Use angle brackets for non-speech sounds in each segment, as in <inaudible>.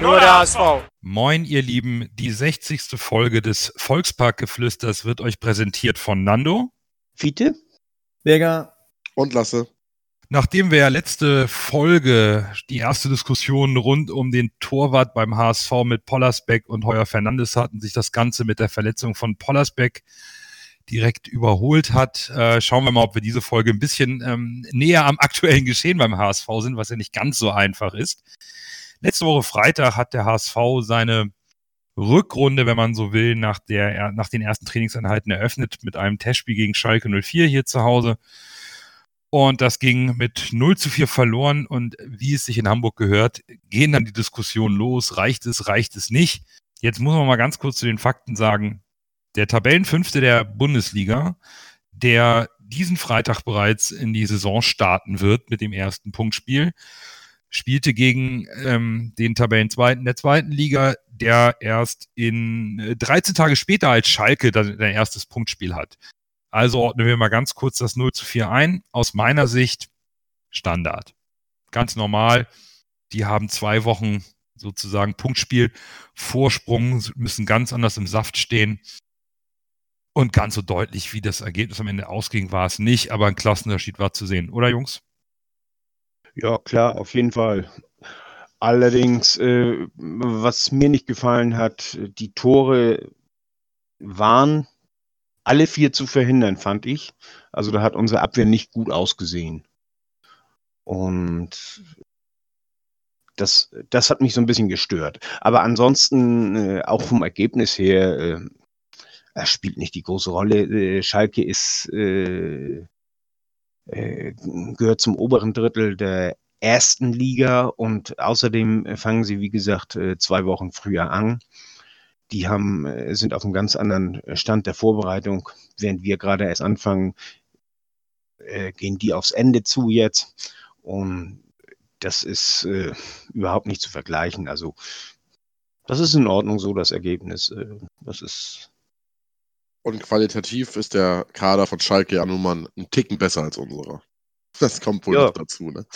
nur der HSV. Moin, ihr Lieben. Die 60. Folge des Volksparkgeflüsters wird euch präsentiert von Nando. Fiete. Berger. Und Lasse. Nachdem wir ja letzte Folge die erste Diskussion rund um den Torwart beim HSV mit Pollersbeck und Heuer Fernandes hatten, sich das Ganze mit der Verletzung von Pollersbeck direkt überholt hat, äh, schauen wir mal, ob wir diese Folge ein bisschen ähm, näher am aktuellen Geschehen beim HSV sind, was ja nicht ganz so einfach ist. Letzte Woche Freitag hat der HSV seine Rückrunde, wenn man so will, nach, der, nach den ersten Trainingseinheiten eröffnet mit einem Testspiel gegen Schalke 04 hier zu Hause. Und das ging mit 0 zu 4 verloren. Und wie es sich in Hamburg gehört, gehen dann die Diskussionen los. Reicht es, reicht es nicht? Jetzt muss man mal ganz kurz zu den Fakten sagen. Der Tabellenfünfte der Bundesliga, der diesen Freitag bereits in die Saison starten wird mit dem ersten Punktspiel, spielte gegen ähm, den Tabellenzweiten der zweiten Liga, der erst in äh, 13 Tage später als Schalke dann sein erstes Punktspiel hat. Also ordnen wir mal ganz kurz das 0 zu 4 ein. Aus meiner Sicht Standard. Ganz normal. Die haben zwei Wochen sozusagen Punktspiel, Vorsprung, müssen ganz anders im Saft stehen. Und ganz so deutlich, wie das Ergebnis am Ende ausging, war es nicht, aber ein Klassenunterschied war zu sehen, oder Jungs? Ja, klar, auf jeden Fall. Allerdings, äh, was mir nicht gefallen hat, die Tore waren alle vier zu verhindern, fand ich. Also da hat unsere Abwehr nicht gut ausgesehen. Und das, das hat mich so ein bisschen gestört. Aber ansonsten, äh, auch vom Ergebnis her, äh, er spielt nicht die große Rolle. Äh, Schalke ist äh, äh, gehört zum oberen Drittel der ersten Liga und außerdem fangen sie, wie gesagt, äh, zwei Wochen früher an. Die haben, äh, sind auf einem ganz anderen Stand der Vorbereitung. Während wir gerade erst anfangen, gehen die aufs Ende zu jetzt. Und das ist überhaupt nicht zu vergleichen. Also, das ist in Ordnung so, das Ergebnis. Das ist und qualitativ ist der Kader von Schalke ja nun mal einen Ticken besser als unserer. Das kommt wohl ja. noch dazu, ne?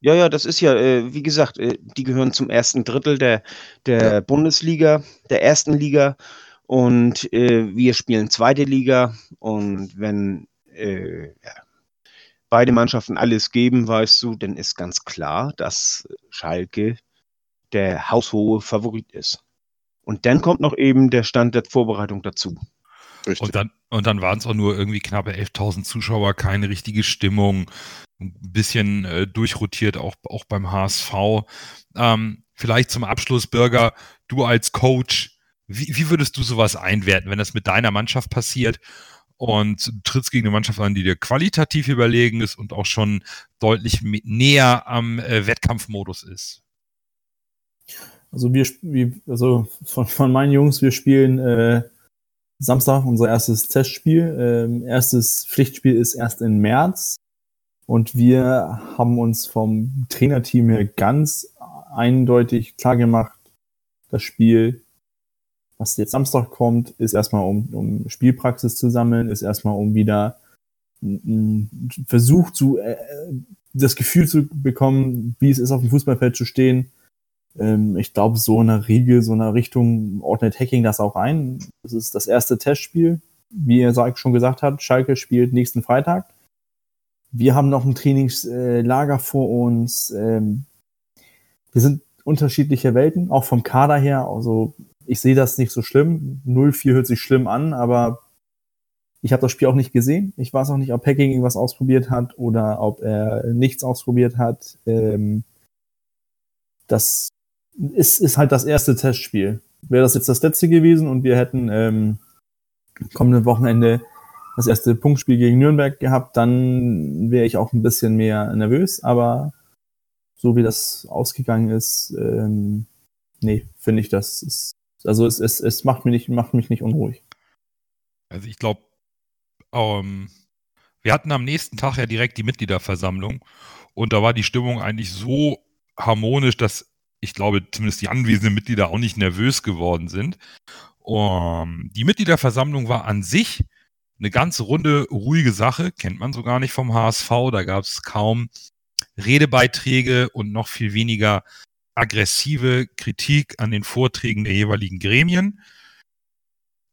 Ja, ja, das ist ja, äh, wie gesagt, äh, die gehören zum ersten Drittel der, der ja. Bundesliga, der ersten Liga. Und äh, wir spielen zweite Liga. Und wenn äh, ja, beide Mannschaften alles geben, weißt du, dann ist ganz klar, dass Schalke der haushohe Favorit ist. Und dann kommt noch eben der Stand der Vorbereitung dazu. Richtig. Und dann, und dann waren es auch nur irgendwie knappe 11.000 Zuschauer, keine richtige Stimmung, ein bisschen äh, durchrotiert, auch, auch beim HSV. Ähm, vielleicht zum Abschluss, Bürger, du als Coach, wie, wie würdest du sowas einwerten, wenn das mit deiner Mannschaft passiert und du trittst gegen eine Mannschaft an, die dir qualitativ überlegen ist und auch schon deutlich näher am äh, Wettkampfmodus ist? Also wir, also von, von meinen Jungs, wir spielen äh, Samstag unser erstes Testspiel. Ähm, erstes Pflichtspiel ist erst im März. Und wir haben uns vom Trainerteam her ganz eindeutig klar gemacht, das Spiel, was jetzt Samstag kommt, ist erstmal um, um Spielpraxis zu sammeln, ist erstmal um wieder einen Versuch zu, äh, das Gefühl zu bekommen, wie es ist, auf dem Fußballfeld zu stehen, ähm, ich glaube, so in der Regel, so in der Richtung ordnet Hacking das auch ein. Das ist das erste Testspiel. Wie er schon gesagt hat, Schalke spielt nächsten Freitag. Wir haben noch ein Trainingslager vor uns. Ähm, wir sind unterschiedliche Welten, auch vom Kader her. Also ich sehe das nicht so schlimm. 0-4 hört sich schlimm an, aber ich habe das Spiel auch nicht gesehen. Ich weiß auch nicht, ob Hacking irgendwas ausprobiert hat oder ob er nichts ausprobiert hat. Ähm, das ist, ist halt das erste Testspiel. Wäre das jetzt das letzte gewesen und wir hätten ähm, kommenden Wochenende das erste Punktspiel gegen Nürnberg gehabt, dann wäre ich auch ein bisschen mehr nervös, aber so wie das ausgegangen ist, ähm, nee, finde ich das ist, also es, es, es macht mich nicht, macht mich nicht unruhig. Also ich glaube, ähm, wir hatten am nächsten Tag ja direkt die Mitgliederversammlung und da war die Stimmung eigentlich so harmonisch, dass ich glaube, zumindest die anwesenden Mitglieder auch nicht nervös geworden sind. Um, die Mitgliederversammlung war an sich eine ganz runde, ruhige Sache, kennt man so gar nicht vom HSV. Da gab es kaum Redebeiträge und noch viel weniger aggressive Kritik an den Vorträgen der jeweiligen Gremien.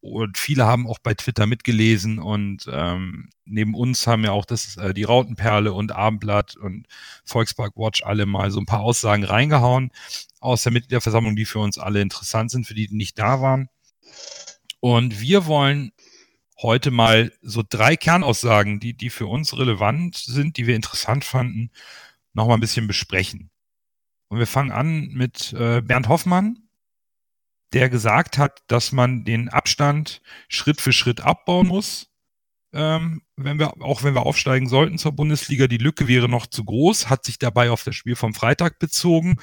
Und viele haben auch bei Twitter mitgelesen und ähm, neben uns haben ja auch das, äh, die Rautenperle und Abendblatt und Volkspark Watch alle mal so ein paar Aussagen reingehauen aus der Mitgliederversammlung, die für uns alle interessant sind, für die, die nicht da waren. Und wir wollen heute mal so drei Kernaussagen, die, die für uns relevant sind, die wir interessant fanden, nochmal ein bisschen besprechen. Und wir fangen an mit äh, Bernd Hoffmann, der gesagt hat, dass man den Abstand Schritt für Schritt abbauen muss. Ähm, wenn wir, auch wenn wir aufsteigen sollten zur Bundesliga, die Lücke wäre noch zu groß, hat sich dabei auf das Spiel vom Freitag bezogen.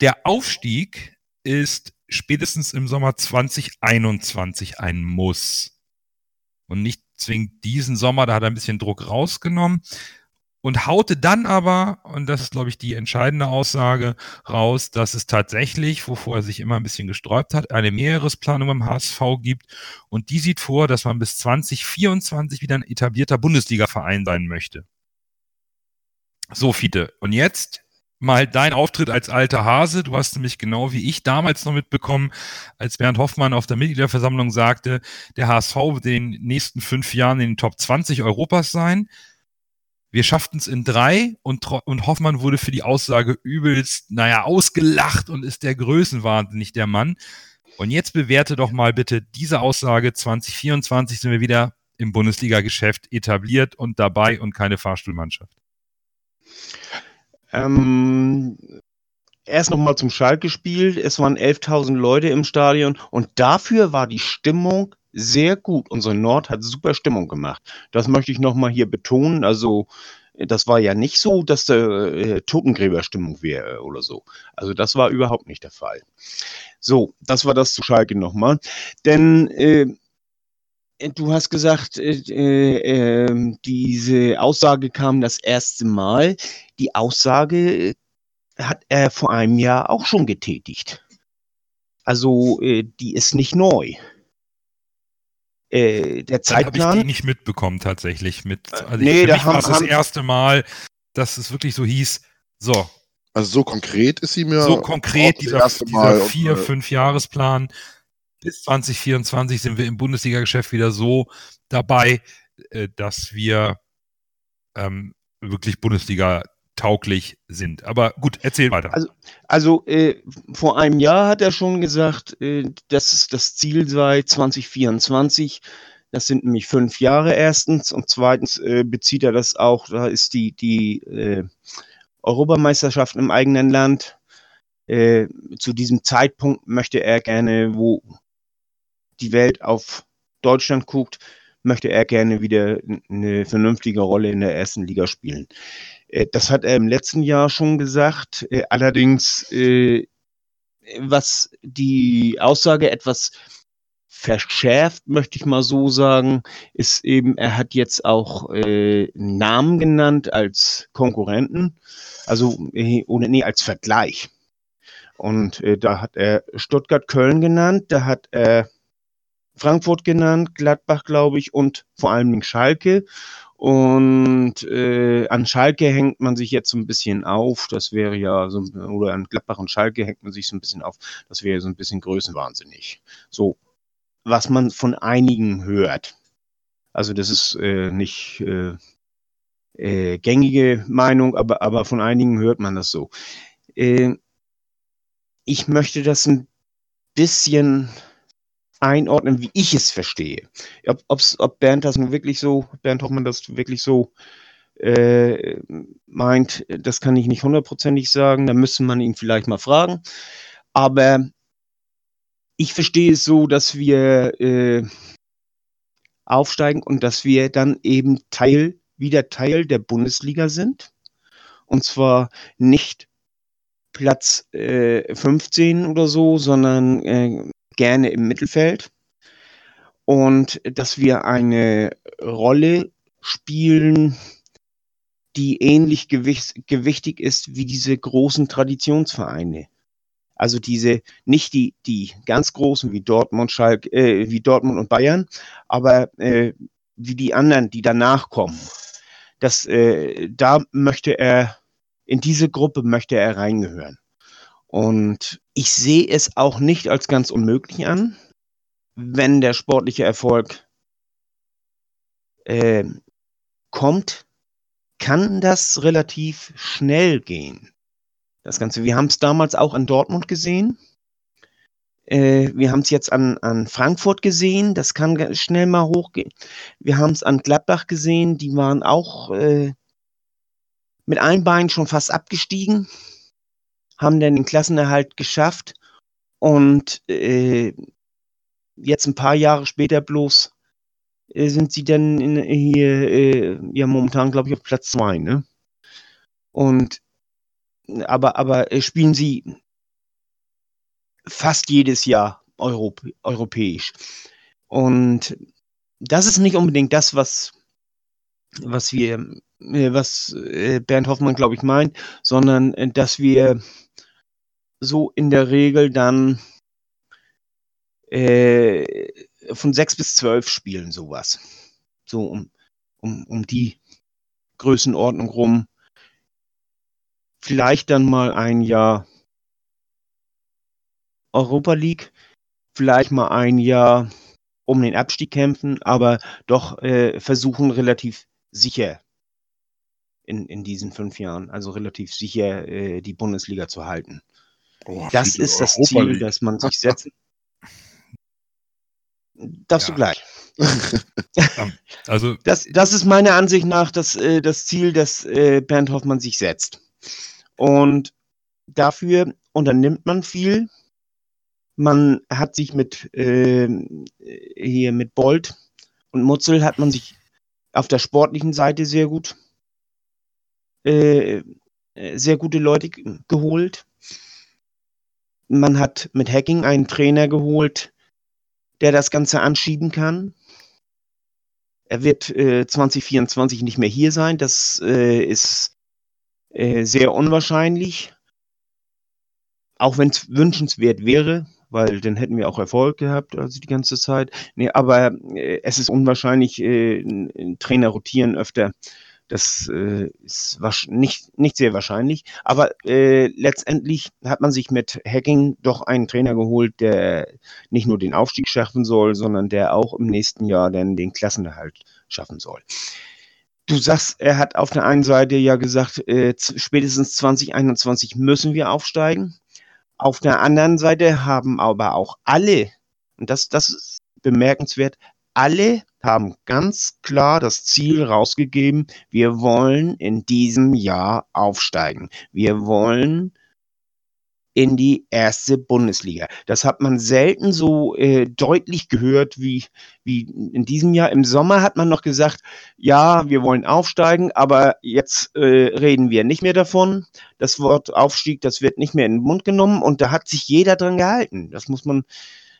Der Aufstieg ist spätestens im Sommer 2021 ein Muss. Und nicht zwingend diesen Sommer, da hat er ein bisschen Druck rausgenommen und haute dann aber, und das ist, glaube ich, die entscheidende Aussage, raus, dass es tatsächlich, wovor er sich immer ein bisschen gesträubt hat, eine Mehrjahresplanung im HSV gibt. Und die sieht vor, dass man bis 2024 wieder ein etablierter Bundesliga-Verein sein möchte. So, Fiete. Und jetzt mal dein Auftritt als alter Hase. Du hast nämlich genau wie ich damals noch mitbekommen, als Bernd Hoffmann auf der Mitgliederversammlung sagte, der HSV wird in den nächsten fünf Jahren in den Top 20 Europas sein. Wir schafften es in drei und, und Hoffmann wurde für die Aussage übelst, naja, ausgelacht und ist der Größenwahnsinnig der Mann. Und jetzt bewerte doch mal bitte diese Aussage. 2024 sind wir wieder im Bundesliga-Geschäft etabliert und dabei und keine Fahrstuhlmannschaft. Ähm, erst nochmal zum Schalke-Spiel. Es waren 11.000 Leute im Stadion und dafür war die Stimmung sehr gut. Unsere Nord hat super Stimmung gemacht. Das möchte ich nochmal hier betonen. Also, das war ja nicht so, dass da äh, Totengräberstimmung wäre oder so. Also, das war überhaupt nicht der Fall. So, das war das zu Schalke nochmal. Denn äh, du hast gesagt, äh, äh, ähm, diese Aussage kam das erste Mal. Die Aussage hat er vor einem Jahr auch schon getätigt. Also, äh, die ist nicht neu äh, der Zeitplan. Habe ich die nicht mitbekommen tatsächlich. Mit, äh, also nee, für mich war es das erste Mal, dass es wirklich so hieß, so. Also so konkret ist sie mir. So konkret, dieser, dieser vier, und, äh, fünf Jahresplan. Bis 2024 sind wir im Bundesliga-Geschäft wieder so dabei, dass wir ähm, wirklich Bundesliga tauglich sind. Aber gut, erzähl weiter. Also, also äh, vor einem Jahr hat er schon gesagt, äh, dass das Ziel sei 2024. Das sind nämlich fünf Jahre erstens und zweitens äh, bezieht er das auch, da ist die, die äh, Europameisterschaft im eigenen Land. Äh, zu diesem Zeitpunkt möchte er gerne, wo die Welt auf Deutschland guckt, möchte er gerne wieder eine vernünftige Rolle in der ersten Liga spielen. Äh, das hat er im letzten Jahr schon gesagt. Äh, allerdings, äh, was die Aussage etwas verschärft, möchte ich mal so sagen, ist eben, er hat jetzt auch Namen genannt als Konkurrenten, also ohne nee, als Vergleich. Und da hat er Stuttgart-Köln genannt, da hat er Frankfurt genannt, Gladbach, glaube ich, und vor allem Schalke. Und äh, an Schalke hängt man sich jetzt so ein bisschen auf. Das wäre ja so, oder an Gladbach und Schalke hängt man sich so ein bisschen auf. Das wäre so ein bisschen größenwahnsinnig. So, was man von einigen hört. Also das ist äh, nicht äh, äh, gängige Meinung, aber, aber von einigen hört man das so. Äh, ich möchte das ein bisschen einordnen, wie ich es verstehe. Ob, ob Bernd das nun wirklich so, Bernd Hoffmann das wirklich so äh, meint, das kann ich nicht hundertprozentig sagen. Da müsste man ihn vielleicht mal fragen. Aber ich verstehe es so, dass wir äh, aufsteigen und dass wir dann eben Teil, wieder Teil der Bundesliga sind. Und zwar nicht Platz äh, 15 oder so, sondern äh, gerne im Mittelfeld. und dass wir eine Rolle spielen, die ähnlich gewichtig ist wie diese großen Traditionsvereine. Also diese, nicht die, die ganz großen wie Dortmund, Schalke, äh, wie Dortmund und Bayern, aber äh, wie die anderen, die danach kommen. Das, äh, da möchte er, in diese Gruppe möchte er reingehören. Und ich sehe es auch nicht als ganz unmöglich an, wenn der sportliche Erfolg äh, kommt, kann das relativ schnell gehen. Das Ganze. Wir haben es damals auch in Dortmund gesehen. Äh, wir haben es jetzt an, an Frankfurt gesehen. Das kann schnell mal hochgehen. Wir haben es an Gladbach gesehen. Die waren auch äh, mit einem Bein schon fast abgestiegen, haben dann den Klassenerhalt geschafft und äh, jetzt ein paar Jahre später bloß äh, sind sie dann in, hier, äh, ja, momentan, glaube ich, auf Platz zwei, ne? Und, aber, aber äh, spielen sie fast jedes Jahr Europ europäisch. Und das ist nicht unbedingt das, was, was wir, äh, was äh, Bernd Hoffmann, glaube ich, meint, sondern äh, dass wir so in der Regel dann äh, von sechs bis zwölf Spielen sowas. So um, um, um die Größenordnung rum. Vielleicht dann mal ein Jahr Europa League, vielleicht mal ein Jahr um den Abstieg kämpfen, aber doch äh, versuchen relativ sicher in, in diesen fünf Jahren, also relativ sicher äh, die Bundesliga zu halten. Oh, das ist das Ziel, das man sich setzt. <laughs> Darfst ja. du gleich. also <laughs> das, das ist meiner Ansicht nach das, äh, das Ziel, das äh, Bernd Hoffmann sich setzt. Und dafür unternimmt man viel. Man hat sich mit äh, hier mit Bolt und Mutzel hat man sich auf der sportlichen Seite sehr gut äh, sehr gute Leute geholt. Man hat mit Hacking einen Trainer geholt, der das Ganze anschieben kann. Er wird äh, 2024 nicht mehr hier sein. Das äh, ist äh, sehr unwahrscheinlich. Auch wenn es wünschenswert wäre, weil dann hätten wir auch Erfolg gehabt, also die ganze Zeit. Nee, aber äh, es ist unwahrscheinlich, äh, Trainer rotieren öfter. Das äh, ist nicht, nicht sehr wahrscheinlich. Aber äh, letztendlich hat man sich mit Hacking doch einen Trainer geholt, der nicht nur den Aufstieg schaffen soll, sondern der auch im nächsten Jahr dann den Klassenerhalt schaffen soll. Du sagst, er hat auf der einen Seite ja gesagt, äh, spätestens 2021 müssen wir aufsteigen. Auf der anderen Seite haben aber auch alle, und das, das ist bemerkenswert, alle haben ganz klar das Ziel rausgegeben, wir wollen in diesem Jahr aufsteigen. Wir wollen in die erste Bundesliga. Das hat man selten so äh, deutlich gehört wie, wie in diesem Jahr. Im Sommer hat man noch gesagt, ja, wir wollen aufsteigen, aber jetzt äh, reden wir nicht mehr davon. Das Wort Aufstieg, das wird nicht mehr in den Mund genommen und da hat sich jeder dran gehalten. Das muss man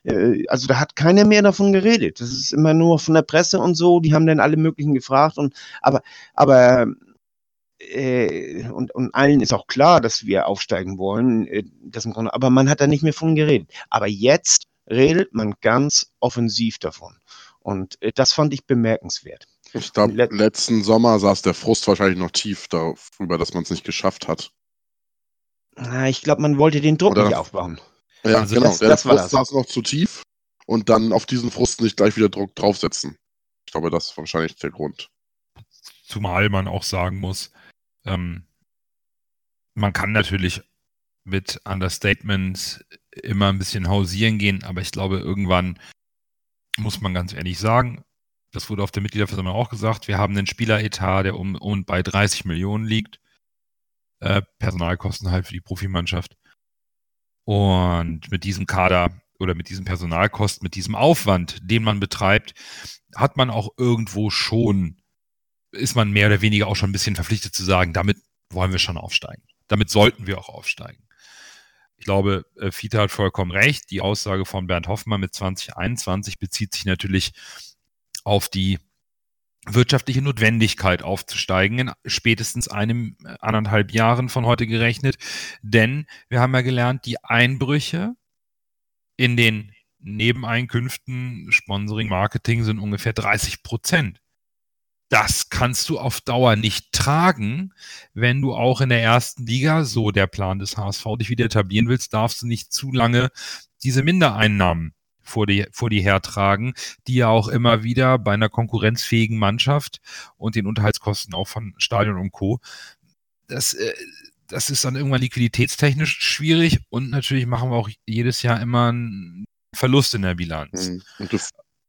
äh, also da hat keiner mehr davon geredet. Das ist immer nur von der Presse und so, die haben dann alle möglichen gefragt und aber, aber äh, und, und allen ist auch klar, dass wir aufsteigen wollen, äh, das im Grunde, aber man hat da nicht mehr von geredet. Aber jetzt redet man ganz offensiv davon. Und äh, das fand ich bemerkenswert. Ich glaube, Let letzten Sommer saß der Frust wahrscheinlich noch tief darüber, dass man es nicht geschafft hat. Ich glaube, man wollte den Druck Oder nicht aufbauen. Ja, also genau. Das, der das Frust saß noch zu tief und dann auf diesen Frust nicht gleich wieder Druck draufsetzen. Ich glaube, das ist wahrscheinlich der Grund. Zumal man auch sagen muss, ähm, man kann natürlich mit Understatements immer ein bisschen hausieren gehen, aber ich glaube, irgendwann muss man ganz ehrlich sagen, das wurde auf der Mitgliederversammlung auch gesagt, wir haben einen Spieleretat, der um und bei 30 Millionen liegt. Äh, Personalkosten halt für die Profimannschaft. Und mit diesem Kader oder mit diesem Personalkosten, mit diesem Aufwand, den man betreibt, hat man auch irgendwo schon, ist man mehr oder weniger auch schon ein bisschen verpflichtet zu sagen, damit wollen wir schon aufsteigen. Damit sollten wir auch aufsteigen. Ich glaube, äh, Fiete hat vollkommen recht. Die Aussage von Bernd Hoffmann mit 2021 bezieht sich natürlich auf die wirtschaftliche Notwendigkeit aufzusteigen in spätestens einem äh, anderthalb Jahren von heute gerechnet. Denn wir haben ja gelernt, die Einbrüche in den Nebeneinkünften, Sponsoring, Marketing sind ungefähr 30 Prozent. Das kannst du auf Dauer nicht tragen, wenn du auch in der ersten Liga, so der Plan des HSV, dich wieder etablieren willst, darfst du nicht zu lange diese Mindereinnahmen vor die, vor die hertragen, die ja auch immer wieder bei einer konkurrenzfähigen Mannschaft und den Unterhaltskosten auch von Stadion und Co. Das, äh, das ist dann irgendwann liquiditätstechnisch schwierig und natürlich machen wir auch jedes Jahr immer einen Verlust in der Bilanz. Mhm. Und du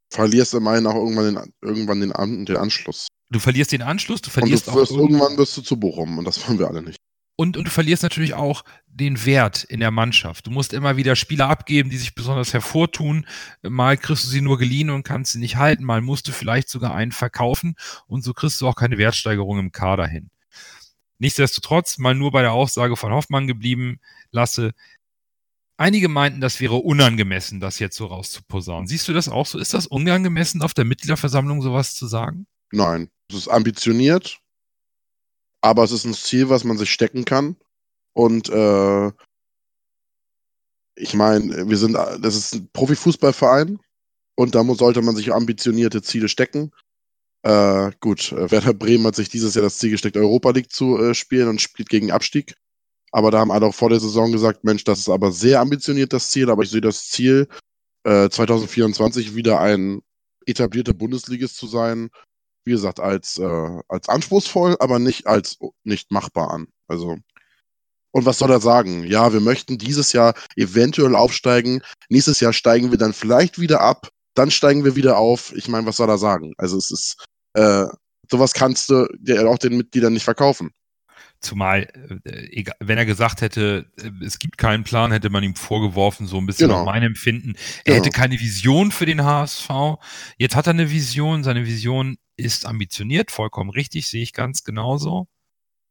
verlierst immerhin auch irgendwann den, irgendwann den, den Anschluss. Du verlierst den Anschluss, du verlierst und du wirst, auch irgendwann wirst du zu Bochum und das wollen wir alle nicht. Und, und du verlierst natürlich auch den Wert in der Mannschaft. Du musst immer wieder Spieler abgeben, die sich besonders hervortun. Mal kriegst du sie nur geliehen und kannst sie nicht halten. Mal musst du vielleicht sogar einen verkaufen und so kriegst du auch keine Wertsteigerung im Kader hin. Nichtsdestotrotz, mal nur bei der Aussage von Hoffmann geblieben, lasse. Einige meinten, das wäre unangemessen, das jetzt so rauszuposaunen. Siehst du das auch so? Ist das unangemessen, auf der Mitgliederversammlung sowas zu sagen? Nein, es ist ambitioniert, aber es ist ein Ziel, was man sich stecken kann. Und äh, ich meine, wir sind, das ist ein Profifußballverein und da muss, sollte man sich ambitionierte Ziele stecken. Äh, gut, Werder Bremen hat sich dieses Jahr das Ziel gesteckt, Europa League zu äh, spielen und spielt gegen Abstieg. Aber da haben alle auch vor der Saison gesagt, Mensch, das ist aber sehr ambitioniert, das Ziel, aber ich sehe das Ziel, äh, 2024 wieder ein etablierter Bundesligist zu sein, wie gesagt, als, äh, als anspruchsvoll, aber nicht als nicht machbar an. Also. Und was soll er sagen? Ja, wir möchten dieses Jahr eventuell aufsteigen. Nächstes Jahr steigen wir dann vielleicht wieder ab. Dann steigen wir wieder auf. Ich meine, was soll er sagen? Also es ist, äh, sowas kannst du dir auch den Mitgliedern nicht verkaufen. Zumal, äh, wenn er gesagt hätte, äh, es gibt keinen Plan, hätte man ihm vorgeworfen, so ein bisschen genau. meinem Empfinden. Er genau. hätte keine Vision für den HSV. Jetzt hat er eine Vision. Seine Vision ist ambitioniert, vollkommen richtig, sehe ich ganz genauso.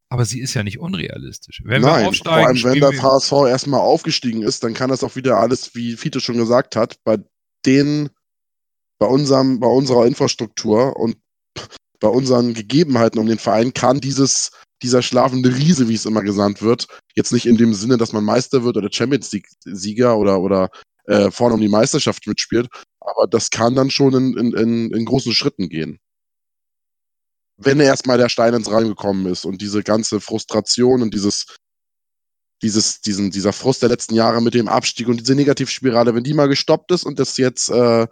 Aber sie ist ja nicht unrealistisch. Wenn Nein, wir aufsteigen, vor allem wenn das HSV erstmal aufgestiegen ist, dann kann das auch wieder alles, wie Fiete schon gesagt hat, bei den, bei unserem, bei unserer Infrastruktur und bei unseren Gegebenheiten um den Verein kann dieses, dieser schlafende Riese, wie es immer genannt wird, jetzt nicht in dem Sinne, dass man Meister wird oder Champions League-Sieger oder, oder äh, vorne um die Meisterschaft mitspielt, aber das kann dann schon in, in, in, in großen Schritten gehen. Wenn erstmal der Stein ins Rein gekommen ist und diese ganze Frustration und dieses, dieses, diesen, dieser Frust der letzten Jahre mit dem Abstieg und diese Negativspirale, wenn die mal gestoppt ist und das jetzt, äh,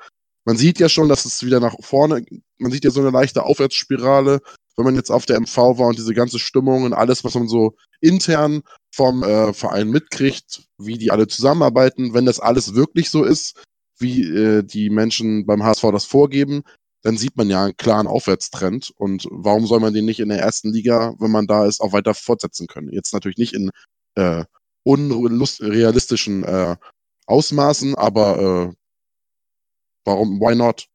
man sieht ja schon, dass es wieder nach vorne, man sieht ja so eine leichte Aufwärtsspirale, wenn man jetzt auf der MV war und diese ganze Stimmung und alles, was man so intern vom äh, Verein mitkriegt, wie die alle zusammenarbeiten, wenn das alles wirklich so ist, wie äh, die Menschen beim HSV das vorgeben, dann sieht man ja einen klaren Aufwärtstrend. Und warum soll man den nicht in der ersten Liga, wenn man da ist, auch weiter fortsetzen können? Jetzt natürlich nicht in äh, unrealistischen äh, Ausmaßen, aber äh, warum, why not?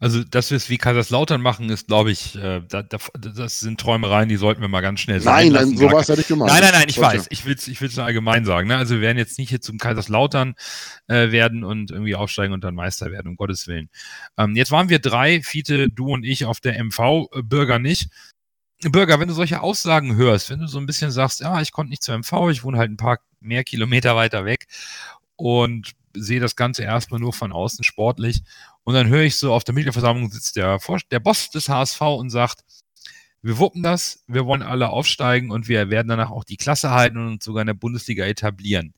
Also, dass wir es wie Kaiserslautern machen, ist, glaube ich, äh, da, da, das sind Träumereien, die sollten wir mal ganz schnell sagen. Nein, nein, sowas hätte ich gemeint. Nein, nein, nein, ich weiß. Ich will es ich will's nur allgemein sagen. Ne? Also, wir werden jetzt nicht hier zum Kaiserslautern äh, werden und irgendwie aufsteigen und dann Meister werden, um Gottes Willen. Ähm, jetzt waren wir drei, Fiete, du und ich, auf der MV, äh, Bürger nicht. Bürger, wenn du solche Aussagen hörst, wenn du so ein bisschen sagst, ja, ich konnte nicht zur MV, ich wohne halt ein paar mehr Kilometer weiter weg und sehe das Ganze erstmal nur von außen sportlich und dann höre ich so, auf der Mitgliederversammlung sitzt der, der Boss des HSV und sagt, wir wuppen das, wir wollen alle aufsteigen und wir werden danach auch die Klasse halten und uns sogar in der Bundesliga etablieren.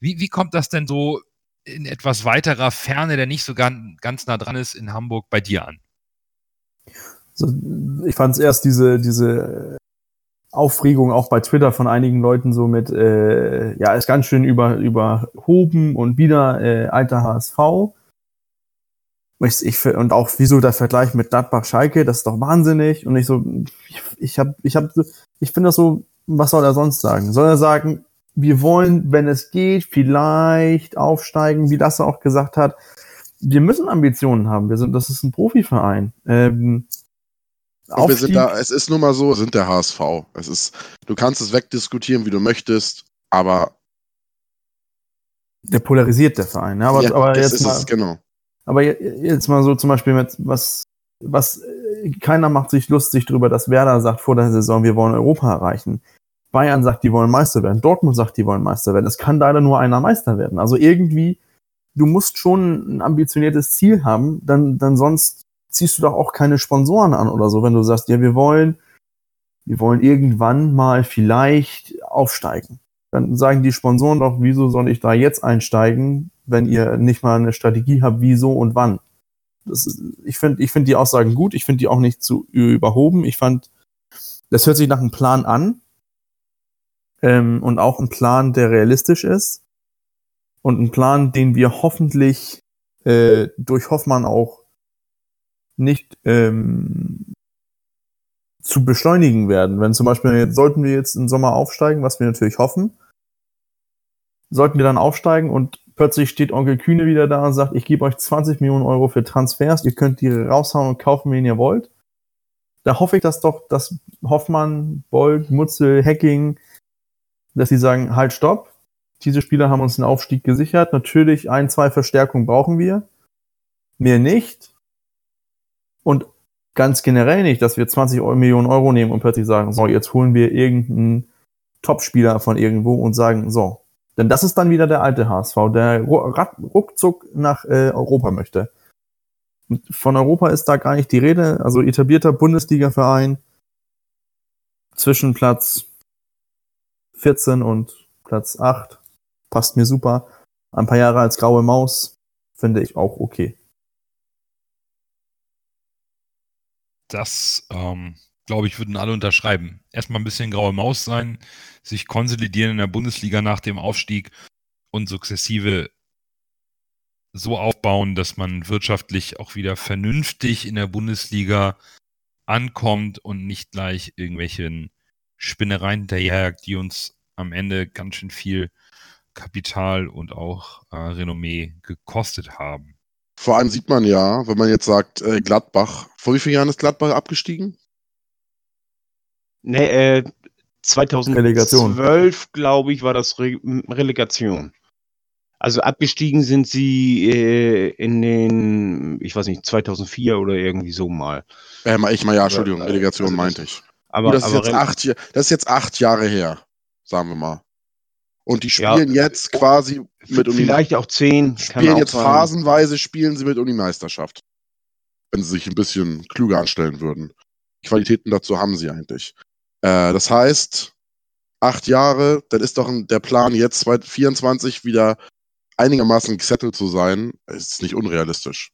Wie, wie kommt das denn so in etwas weiterer Ferne, der nicht so ganz, ganz nah dran ist, in Hamburg bei dir an? Also, ich fand es erst diese, diese Aufregung auch bei Twitter von einigen Leuten so mit, äh, ja, ist ganz schön über, überhoben und wieder äh, alter HSV. Ich, ich, und auch wieso der Vergleich mit Gladbach Schalke, das ist doch wahnsinnig. Und ich so, ich, ich habe, ich habe, ich finde das so, was soll er sonst sagen? Soll er sagen, wir wollen, wenn es geht, vielleicht aufsteigen, wie das er auch gesagt hat. Wir müssen Ambitionen haben. Wir sind, das ist ein Profiverein. Ähm, wir sind da, es ist nun mal so, sind der HSV. Es ist, du kannst es wegdiskutieren, wie du möchtest, aber Der polarisiert der Verein. Ne? Aber, ja, aber das jetzt ist mal, es, genau. Aber je- jetzt mal so zum Beispiel mit was, was keiner macht sich lustig drüber, dass Werder sagt vor der Saison, wir wollen Europa erreichen. Bayern sagt, die wollen Meister werden. Dortmund sagt, die wollen Meister werden. Es kann leider nur einer Meister werden. Also irgendwie, du musst schon ein ambitioniertes Ziel haben, dann, dann sonst ziehst du doch auch keine Sponsoren an oder so, wenn du sagst, ja, wir wollen, wir wollen irgendwann mal vielleicht aufsteigen. Dann sagen die Sponsoren doch, wieso soll ich da jetzt einsteigen, wenn ihr nicht mal eine Strategie habt, wieso und wann. Ist, ich finde ich finde die Aussagen gut, ich finde die auch nicht zu überhoben. Ich fand, das hört sich nach einem Plan an. Ähm, und auch ein Plan, der realistisch ist. Und ein Plan, den wir hoffentlich äh, durch Hoffmann auch nicht ähm, zu beschleunigen werden. Wenn zum Beispiel, jetzt, sollten wir jetzt im Sommer aufsteigen, was wir natürlich hoffen, sollten wir dann aufsteigen und plötzlich steht Onkel Kühne wieder da und sagt, ich gebe euch 20 Millionen Euro für Transfers, ihr könnt die raushauen und kaufen, wen ihr wollt. Da hoffe ich, dass doch, dass Hoffmann, Bold, Mutzel, Hacking, dass sie sagen, halt, stopp. Diese Spieler haben uns einen Aufstieg gesichert. Natürlich ein, zwei Verstärkungen brauchen wir. Mehr nicht. Und ganz generell nicht, dass wir 20 Eu- Millionen Euro nehmen und plötzlich sagen, so, jetzt holen wir irgendeinen Topspieler von irgendwo und sagen, so. Denn das ist dann wieder der alte HSV, der ruckzuck nach äh, Europa möchte. Von Europa ist da gar nicht die Rede. Also etablierter Bundesliga-Verein zwischen Platz 14 und Platz 8 passt mir super. Ein paar Jahre als graue Maus finde ich auch okay. Das, ähm, glaube ich, würden alle unterschreiben. Erstmal ein bisschen graue Maus sein, sich konsolidieren in der Bundesliga nach dem Aufstieg und sukzessive so aufbauen, dass man wirtschaftlich auch wieder vernünftig in der Bundesliga ankommt und nicht gleich irgendwelchen Spinnereien hinterherjagt, die uns am Ende ganz schön viel Kapital und auch äh, Renommee gekostet haben. Vor allem sieht man ja, wenn man jetzt sagt, äh, Gladbach, vor wie vielen Jahren ist Gladbach abgestiegen? Nee, äh, 2012, Relegation. glaube ich, war das Re Relegation. Also abgestiegen sind sie äh, in den, ich weiß nicht, 2004 oder irgendwie so mal. Äh, mal- ich mal ja, Entschuldigung, äh, Relegation also meinte ich. Aber, Gut, das, ist aber jetzt Re- acht, Ja- das ist jetzt acht Jahre her, sagen wir mal. Und die Ja. spielen jetzt quasi mit um vielleicht auch 10. kann spielen auch jetzt sein. phasenweise spielen sie mit um die Meisterschaft. Wenn sie sich ein bisschen klüger anstellen würden. Die Qualitäten dazu haben sie eigentlich. Äh, das heißt, acht Jahre, dann ist doch der Plan jetzt 2024 wieder einigermaßen gesettelt zu sein, ist nicht unrealistisch.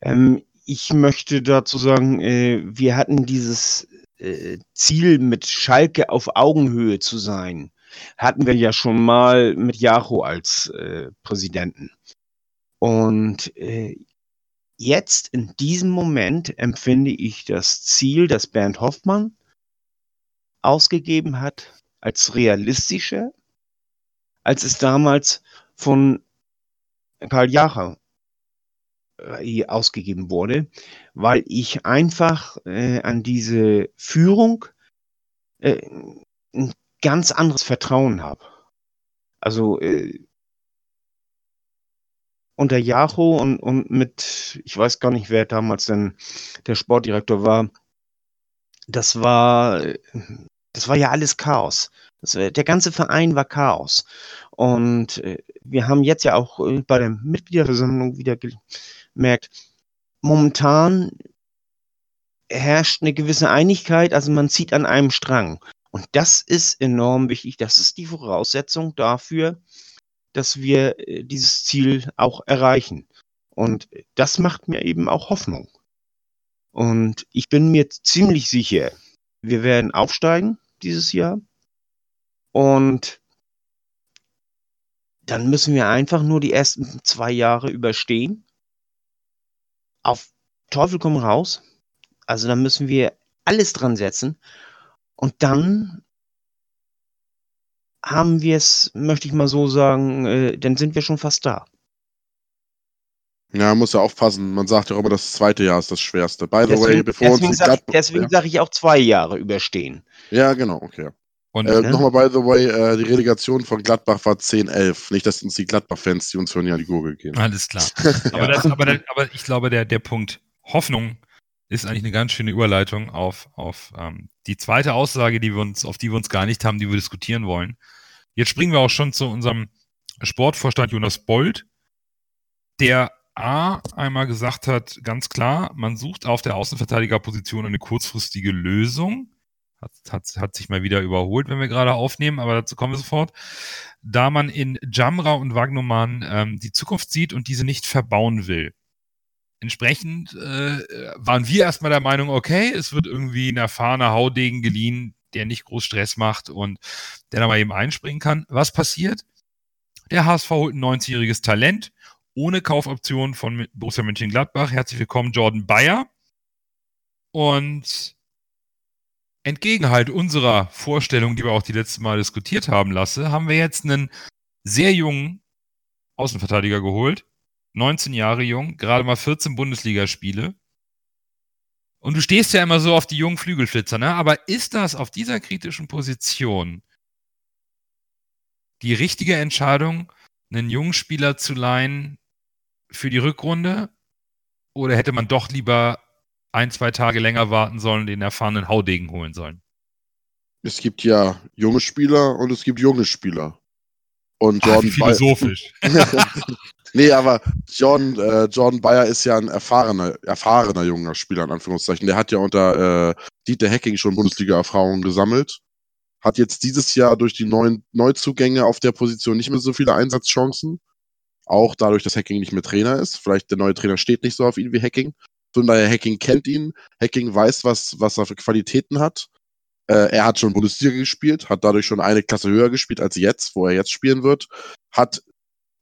Ähm, ich möchte dazu sagen, äh, wir hatten dieses äh, Ziel, mit Schalke auf Augenhöhe zu sein, hatten wir ja schon mal mit Jacho als äh, Präsidenten. Und äh, jetzt in diesem Moment empfinde ich das Ziel, das Bernd Hoffmann ausgegeben hat, als realistischer, als es damals von Karl Jacher äh, ausgegeben wurde, weil ich einfach äh, an diese Führung äh, ein ganz anderes Vertrauen habe. Also äh, unter Jacho und, und mit, ich weiß gar nicht, wer damals denn der Sportdirektor war, das war, das war ja alles Chaos. Das, der ganze Verein war Chaos. Und äh, wir haben jetzt ja auch äh, bei der Mitgliederversammlung wieder gemerkt, momentan herrscht eine gewisse Einigkeit, also man zieht an einem Strang. Und das ist enorm wichtig. Das ist die Voraussetzung dafür, dass wir äh, dieses Ziel auch erreichen. Und das macht mir eben auch Hoffnung. Und ich bin mir ziemlich sicher, wir werden aufsteigen dieses Jahr. Und dann müssen wir einfach nur die ersten zwei Jahre überstehen. Auf Teufel komm raus. Also da müssen wir alles dran setzen. Und dann haben wir es, möchte ich mal so sagen, äh, dann sind wir schon fast da. Ja, man muss ja aufpassen. Man sagt ja auch immer, das zweite Jahr ist das schwerste. By the way, Deswegen, bevor uns deswegen die sage Gladbach- deswegen ja. sag ich auch zwei Jahre überstehen. ja, genau, okay. Und Äh, Ne? Nochmal, by the way, äh, die Relegation von Gladbach war 10-11. Nicht, dass uns die Gladbach-Fans, die uns hören, ja die Gurgel gehen. alles klar. <laughs> Aber, das, aber, der, aber ich glaube, der, der Punkt Hoffnung ist eigentlich eine ganz schöne Überleitung auf, auf ähm, die zweite Aussage, die wir uns, auf die wir uns geeinigt haben, die wir diskutieren wollen. Jetzt springen wir auch schon zu unserem Sportvorstand Jonas Bold, der A einmal gesagt hat, ganz klar, man sucht auf der Außenverteidigerposition eine kurzfristige Lösung. Hat, hat, hat sich mal wieder überholt, wenn wir gerade aufnehmen, aber dazu kommen wir sofort. Da man in Jamra und Wagnumann ähm, die Zukunft sieht und diese nicht verbauen will. Entsprechend äh, waren wir erstmal der Meinung, okay, es wird irgendwie ein erfahrener Haudegen geliehen, der nicht groß Stress macht und der da mal eben einspringen kann. Was passiert? Der HSV holt ein 90-jähriges Talent ohne Kaufoption von Borussia Mönchengladbach. Herzlich willkommen, Jordan Bayer. Und entgegen halt unserer Vorstellung, die wir auch die letzte Mal diskutiert haben lasse, haben wir jetzt einen sehr jungen Außenverteidiger geholt. 19 Jahre jung, gerade mal 14 Bundesligaspiele. Und du stehst ja immer so auf die jungen Flügelflitzer, ne? Aber ist das auf dieser kritischen Position die richtige Entscheidung, einen jungen Spieler zu leihen für die Rückrunde? Oder hätte man doch lieber ein, zwei Tage länger warten sollen und den erfahrenen Haudegen holen sollen? Es gibt ja junge Spieler und es gibt junge Spieler. Und Jordan wie philosophisch. <laughs> nee, aber Jordan, äh, Jordan Bayer ist ja ein erfahrener, erfahrener junger Spieler, in Anführungszeichen. Der hat ja unter äh, Dieter Hecking schon Bundesliga-Erfahrungen gesammelt. Hat jetzt dieses Jahr durch die neuen Neuzugänge auf der Position nicht mehr so viele Einsatzchancen. Auch dadurch, dass Hacking nicht mehr Trainer ist. Vielleicht der neue Trainer steht nicht so auf ihn wie Hacking. Von daher, Hacking kennt ihn. Hacking weiß, was, was er für Qualitäten hat. Äh, er hat schon Bundesliga gespielt, hat dadurch schon eine Klasse höher gespielt als jetzt, wo er jetzt spielen wird. Hat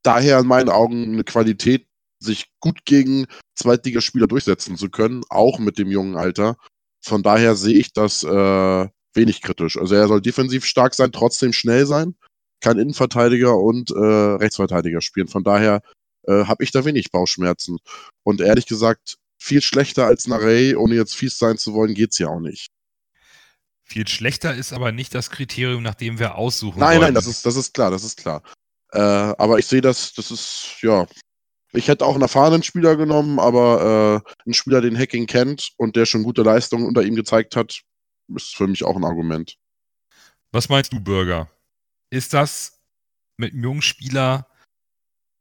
daher in meinen Augen eine Qualität, sich gut gegen Zweitligaspieler durchsetzen zu können, auch mit dem jungen Alter. Von daher sehe ich das äh, wenig kritisch. Also er soll defensiv stark sein, trotzdem schnell sein, kann Innenverteidiger und äh, Rechtsverteidiger spielen. Von daher äh, habe ich da wenig Bauchschmerzen. Und ehrlich gesagt, viel schlechter als Narey, ohne jetzt fies sein zu wollen, geht's ja auch nicht. Viel schlechter ist aber nicht das Kriterium, nach dem wir aussuchen Nein, wollen. nein, das ist, das ist klar, das ist klar. Äh, aber ich sehe das, das ist, ja. Ich hätte auch einen erfahrenen Spieler genommen, aber äh, einen Spieler, den Hacking kennt und der schon gute Leistungen unter ihm gezeigt hat, ist für mich auch ein Argument. Was meinst du, Bürger? Ist das mit einem jungen Spieler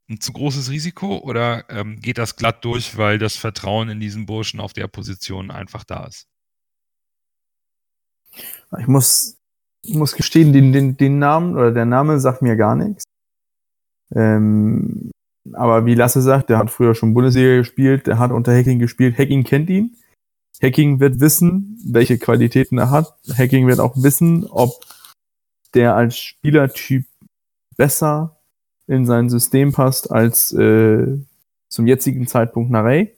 ein zu großes Risiko oder ähm, geht das glatt durch, weil das Vertrauen in diesen Burschen auf der Position einfach da ist? Ich muss, ich muss gestehen, den, den, den Namen oder der Name sagt mir gar nichts. Ähm, aber wie Lasse sagt, der hat früher schon Bundesliga gespielt, der hat unter Hacking gespielt. Hacking kennt ihn. Hacking wird wissen, welche Qualitäten er hat. Hacking wird auch wissen, ob der als Spielertyp besser in sein System passt als äh, zum jetzigen Zeitpunkt Narey.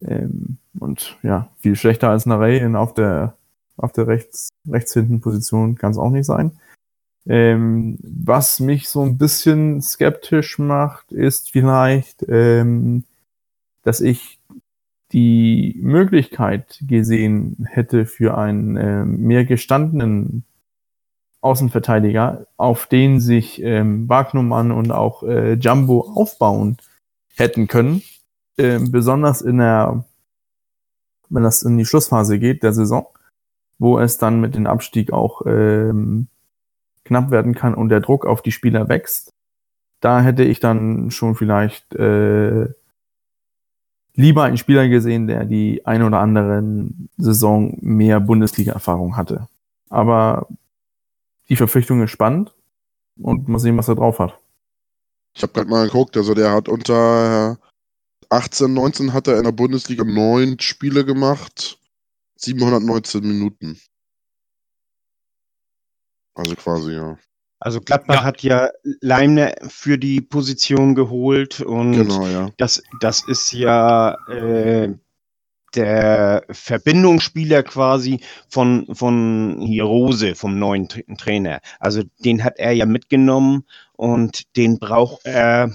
Ähm, und ja, viel schlechter als Narey auf der auf der rechts, rechts hinten Position kann es auch nicht sein. Ähm, was mich so ein bisschen skeptisch macht, ist vielleicht, ähm, dass ich die Möglichkeit gesehen hätte für einen ähm, mehr gestandenen Außenverteidiger, auf den sich ähm, Wagnumann und auch äh, Jumbo aufbauen hätten können. Ähm, besonders in der, wenn das in die Schlussphase geht der Saison wo es dann mit dem Abstieg auch ähm, knapp werden kann und der Druck auf die Spieler wächst. Da hätte ich dann schon vielleicht äh, lieber einen Spieler gesehen, der die ein oder anderen Saison mehr Bundesliga-Erfahrung hatte. Aber die Verpflichtung ist spannend und mal sehen, was er drauf hat. Ich habe gerade mal geguckt, also der hat unter 18, 19 hat er in der Bundesliga neun Spiele gemacht. 719 Minuten. Also quasi, ja. Also Gladbach Ja. hat ja Leimner für die Position geholt und Genau, ja. das, das ist ja äh, der Verbindungsspieler quasi von, von hier Rose, vom neuen Tra- Trainer. Also den hat er ja mitgenommen und den braucht er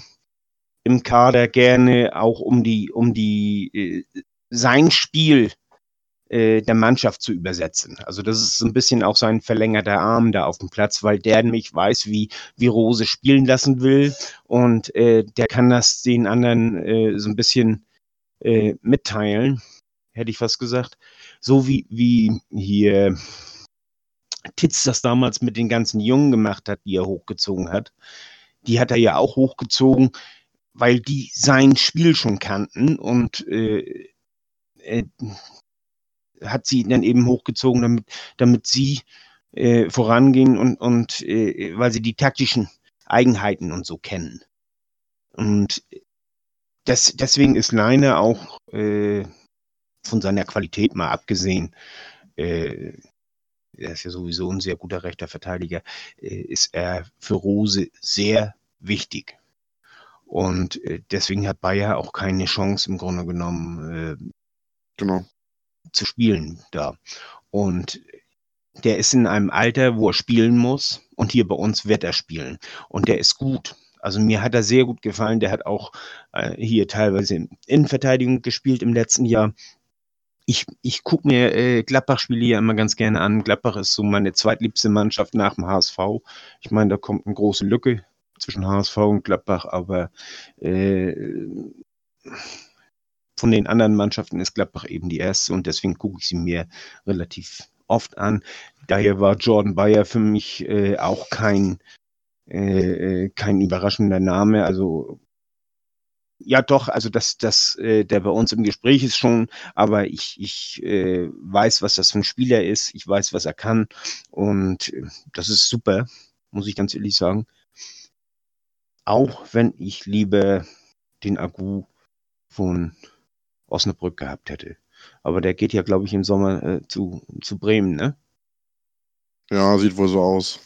im Kader gerne auch um die, um die äh, sein Spiel der Mannschaft zu übersetzen. Also das ist ein bisschen auch sein verlängerter Arm da auf dem Platz, weil der nämlich weiß, wie, wie Rose spielen lassen will und äh, der kann das den anderen äh, so ein bisschen äh, mitteilen, hätte ich fast gesagt. So wie, wie hier Titz das damals mit den ganzen Jungen gemacht hat, die er hochgezogen hat. Die hat er ja auch hochgezogen, weil die sein Spiel schon kannten und äh, äh, hat sie dann eben hochgezogen, damit, damit sie äh, vorangehen und, und äh, weil sie die taktischen Eigenheiten und so kennen. Und das, deswegen ist Leine auch äh, von seiner Qualität mal abgesehen, äh, er ist ja sowieso ein sehr guter rechter Verteidiger, äh, ist er für Rose sehr wichtig. Und äh, deswegen hat Bayer auch keine Chance im Grunde genommen, äh, Genau. Zu spielen da. Und der ist in einem Alter, wo er spielen muss. Und hier bei uns wird er spielen. Und der ist gut. Also mir hat er sehr gut gefallen. Der hat auch äh, hier teilweise in Innenverteidigung gespielt im letzten Jahr. Ich, ich gucke mir äh, Gladbach-Spiele ja immer ganz gerne an. Gladbach ist so meine zweitliebste Mannschaft nach dem HSV. Ich meine, da kommt eine große Lücke zwischen HSV und Gladbach, aber äh, von den anderen Mannschaften ist Gladbach eben die erste und deswegen gucke ich sie mir relativ oft an. Daher war Jordan Bayer für mich äh, auch kein, äh, äh, kein überraschender Name. Also ja doch, also das, das, äh, der bei uns im Gespräch ist schon, aber ich, ich äh, weiß, was das für ein Spieler ist, ich weiß, was er kann und äh, das ist super, muss ich ganz ehrlich sagen. Auch wenn ich lieber den Agu von Osnabrück gehabt hätte. Aber der geht ja, glaube ich, im Sommer äh, zu, zu Bremen, ne? Ja, sieht wohl so aus.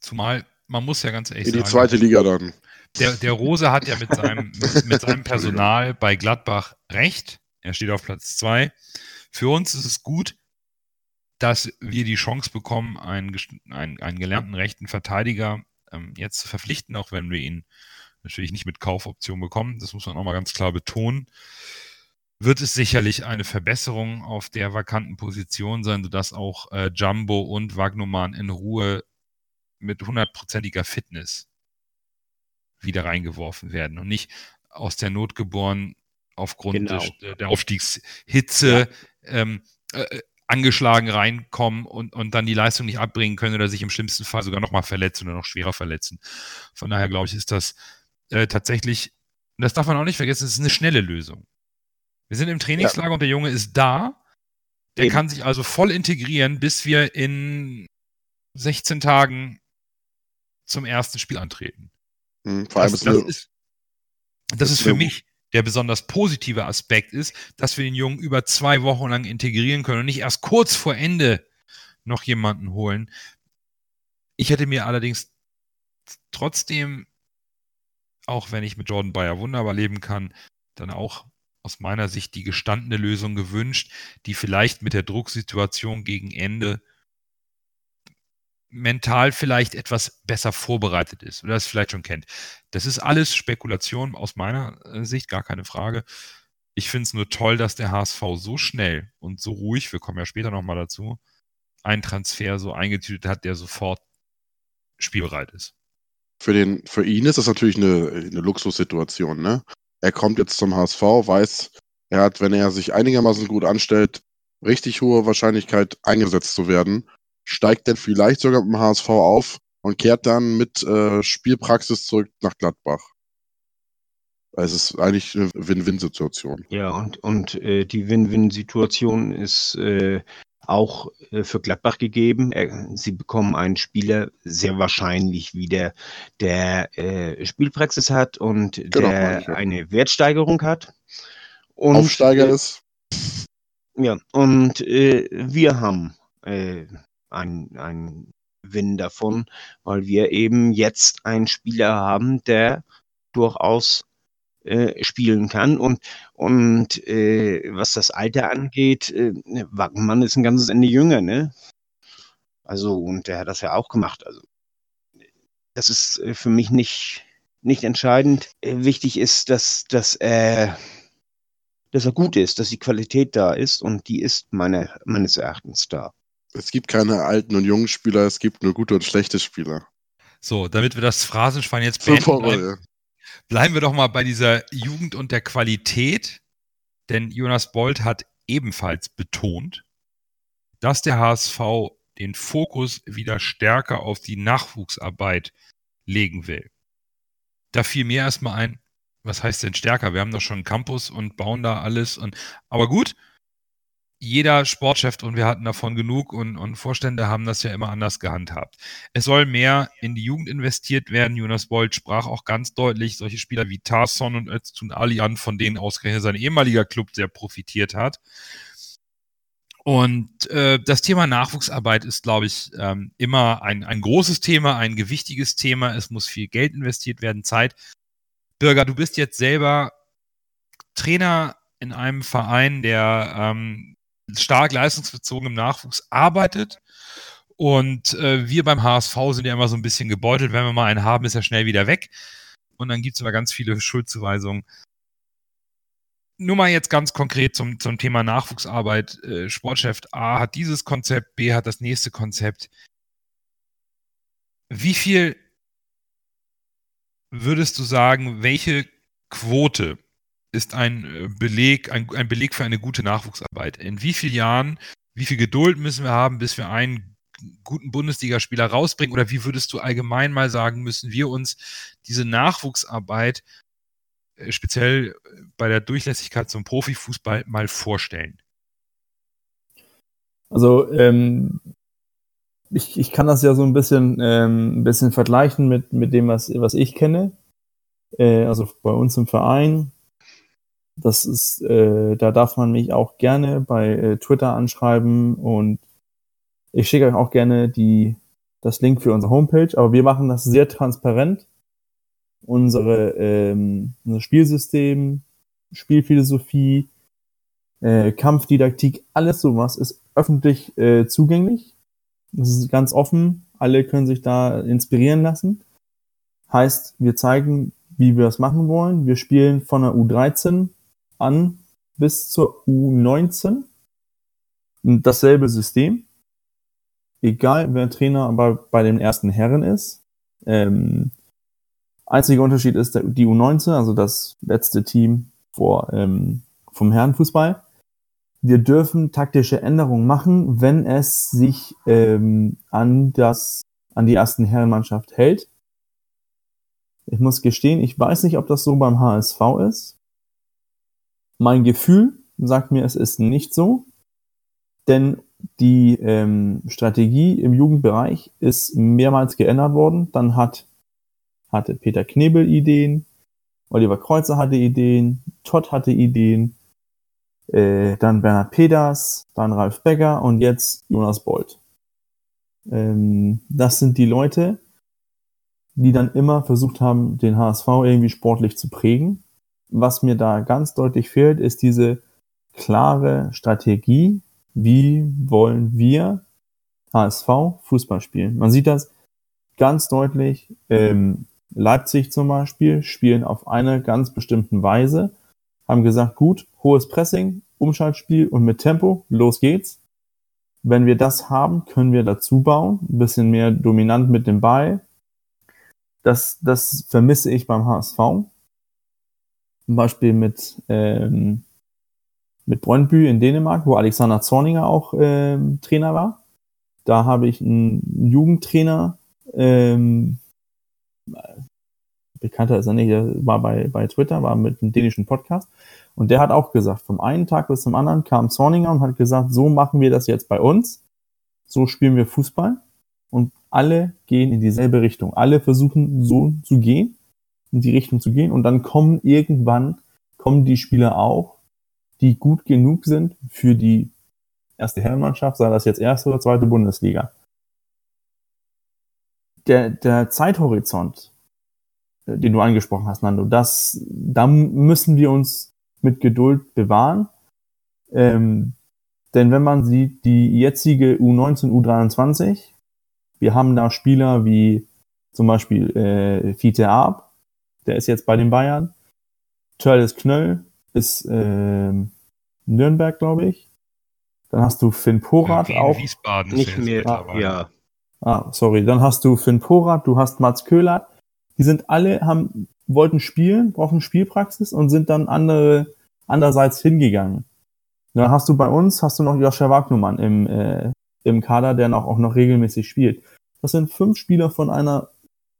Zumal, man muss ja ganz ehrlich In die sagen, zweite Liga dann. der, der Rose hat ja mit seinem, mit, <laughs> mit seinem Personal bei Gladbach recht. Er steht auf Platz zwei. Für uns ist es gut, dass wir die Chance bekommen, einen, einen, einen gelernten rechten Verteidiger ähm, jetzt zu verpflichten, auch wenn wir ihn natürlich nicht mit Kaufoption bekommen. Das muss man auch mal ganz klar betonen. Wird es sicherlich eine Verbesserung auf der vakanten Position sein, sodass auch äh, Jumbo und Wagnumann in Ruhe mit hundertprozentiger Fitness wieder reingeworfen werden und nicht aus der Not geboren aufgrund Genau. des, der Aufstiegshitze ähm, äh, angeschlagen reinkommen und, und dann die Leistung nicht abbringen können oder sich im schlimmsten Fall sogar nochmal verletzen oder noch schwerer verletzen. Von daher glaube ich, ist das äh, tatsächlich, und das darf man auch nicht vergessen, es ist eine schnelle Lösung. Wir sind im Trainingslager und der Junge ist da. Der Eben. kann sich also voll integrieren, bis wir in 16 Tagen zum ersten Spiel antreten. Hm, Vor allem Das, ist das ist, das ist für mich der besonders positive Aspekt ist, dass wir den Jungen über zwei Wochen lang integrieren können und nicht erst kurz vor Ende noch jemanden holen. Ich hätte mir allerdings trotzdem, auch wenn ich mit Jordan Bayer wunderbar leben kann, dann auch aus meiner Sicht die gestandene Lösung gewünscht, die vielleicht mit der Drucksituation gegen Ende mental vielleicht etwas besser vorbereitet ist oder es vielleicht schon kennt. Das ist alles Spekulation aus meiner äh, Sicht, gar keine Frage. Ich finde es nur toll, dass der HSV so schnell und so ruhig, wir kommen ja später nochmal dazu, einen Transfer so eingetütet hat, der sofort spielbereit ist. für, den, für ihn ist das natürlich eine, eine Luxussituation. Ne? Er kommt jetzt zum HSV, weiß, er hat, wenn er sich einigermaßen gut anstellt, richtig hohe Wahrscheinlichkeit eingesetzt zu werden. Steigt dann vielleicht sogar mit dem HSV auf und kehrt dann mit äh, Spielpraxis zurück nach Gladbach. Es ist eigentlich eine Win-Win-Situation. Ja, und, und äh, die Win-Win-Situation ist äh, auch äh, für Gladbach gegeben. Sie bekommen einen Spieler sehr wahrscheinlich wieder, der äh, Spielpraxis hat und Genau, der ja. eine Wertsteigerung hat. Und, Aufsteiger äh, ist. Ja, und äh, wir haben äh, einen, einen Win davon, weil wir eben jetzt einen Spieler haben, der durchaus äh, spielen kann. Und, und äh, was das Alter angeht, äh, Wagmann ist ein ganzes Ende jünger, ne? Also, und der hat das ja auch gemacht. Also, das ist äh, für mich nicht, nicht entscheidend. Äh, wichtig ist, dass, dass er dass er gut ist, dass die Qualität da ist und die ist meine, meines Erachtens da. Es gibt keine alten und jungen Spieler, es gibt nur gute und schlechte Spieler. So, damit wir das Phrasenschwein jetzt beenden, Vorwahl, bleiben, bleiben wir doch mal bei dieser Jugend und der Qualität. Denn Jonas Bold hat ebenfalls betont, dass der HSV den Fokus wieder stärker auf die Nachwuchsarbeit legen will. Da fiel mir erstmal ein, was heißt denn stärker? Wir haben doch schon einen Campus und bauen da alles und aber gut, jeder Sportchef und wir hatten davon genug und, und Vorstände haben das ja immer anders gehandhabt. Es soll mehr in die Jugend investiert werden. Jonas Bold sprach auch ganz deutlich solche Spieler wie Tarson und Öztun Ali an, von denen ausgerechnet sein ehemaliger Club sehr profitiert hat. Und äh, das Thema Nachwuchsarbeit ist, glaube ich, ähm, immer ein, ein großes Thema, ein gewichtiges Thema. Es muss viel Geld investiert werden, Zeit. Bürger, du bist jetzt selber Trainer in einem Verein, der ähm, stark leistungsbezogen im Nachwuchs arbeitet. Und äh, wir beim HSV sind ja immer so ein bisschen gebeutelt. Wenn wir mal einen haben, ist er schnell wieder weg. Und dann gibt es aber ganz viele Schuldzuweisungen. Nur mal jetzt ganz konkret zum, zum Thema Nachwuchsarbeit. Äh, Sportchef A hat dieses Konzept, B hat das nächste Konzept. Wie viel würdest du sagen, welche Quote ist ein äh, Beleg, ein, ein Beleg für eine gute Nachwuchsarbeit? In wie vielen Jahren, wie viel Geduld müssen wir haben, bis wir einen guten Bundesligaspieler rausbringen? Oder wie würdest du allgemein mal sagen, müssen wir uns diese Nachwuchsarbeit äh, speziell bei der Durchlässigkeit zum Profifußball mal vorstellen? Also ähm, ich, ich kann das ja so ein bisschen, ähm, ein bisschen vergleichen mit, mit dem, was, was ich kenne. Äh, also bei uns im Verein. Das ist, äh, da darf man mich auch gerne bei äh, Twitter anschreiben und ich schicke euch auch gerne die, das Link für unsere Homepage, aber wir machen das sehr transparent. Unsere, ähm, unser Spielsystem, Spielphilosophie, äh, Kampfdidaktik, alles sowas ist öffentlich äh, zugänglich. Das ist ganz offen. Alle können sich da inspirieren lassen. Heißt, wir zeigen, wie wir es machen wollen. Wir spielen von der U13 an bis zur U19. Und dasselbe System. Egal, wer Trainer aber bei den ersten Herren ist. Ähm, einziger Unterschied ist die U19, also das letzte Team vor, ähm, vom Herrenfußball wir dürfen taktische Änderungen machen, wenn es sich ähm, an das an die ersten Herrenmannschaft hält. Ich muss gestehen, ich weiß nicht, ob das so beim HSV ist. Mein Gefühl sagt mir, es ist nicht so, denn die ähm, Strategie im Jugendbereich ist mehrmals geändert worden. Dann hat hatte Peter Knebel Ideen, Oliver Kreuzer hatte Ideen, Todd hatte Ideen, äh, dann Bernhard Peters, dann Ralf Becker und jetzt Jonas Bolt. Ähm, das sind die Leute, die dann immer versucht haben, den HSV irgendwie sportlich zu prägen. Was mir da ganz deutlich fehlt, ist diese klare Strategie, wie wollen wir HSV Fußball spielen. Man sieht das ganz deutlich. Ähm, Leipzig zum Beispiel spielen auf eine ganz bestimmten Weise haben gesagt, gut, hohes Pressing, Umschaltspiel und mit Tempo, los geht's. Wenn wir das haben, können wir dazu bauen, ein bisschen mehr dominant mit dem Ball. Das, das vermisse ich beim HSV. Zum Beispiel mit, ähm, mit Brøndby in Dänemark, wo Alexander Zorninger auch ähm, Trainer war. Da habe ich einen Jugendtrainer, ähm, bekannter ist er nicht, der war bei, bei Twitter, war mit einem dänischen Podcast. Und der hat auch gesagt, vom einen Tag bis zum anderen kam Zorninger und hat gesagt, so machen wir das jetzt bei uns. So spielen wir Fußball. Und alle gehen in dieselbe Richtung. Alle versuchen so zu gehen, in die Richtung zu gehen. Und dann kommen irgendwann, kommen die Spieler auch, die gut genug sind für die erste Herrenmannschaft, sei das jetzt erste oder zweite Bundesliga. Der, der Zeithorizont äh, den du angesprochen hast, Nando, das, da müssen wir uns mit Geduld bewahren. Ähm, denn wenn man sieht, die jetzige U19, U23, wir haben da Spieler wie zum Beispiel äh, Fiete Arp, der ist jetzt bei den Bayern, Charles Knöll, ist ähm, Nürnberg, glaube ich. Dann hast du Finn Porat Wien, auch. Wiesbaden Nicht mehr, mittlerweile. ja. Ah, sorry. Dann hast du Finn Porat, du hast Mats Köhlert. Die sind alle, haben, wollten spielen, brauchen Spielpraxis und sind dann andere, andererseits hingegangen. Dann hast du bei uns, hast du noch Joscha Wagnumann im, äh, im Kader, der noch, auch noch regelmäßig spielt. Das sind fünf Spieler von einer,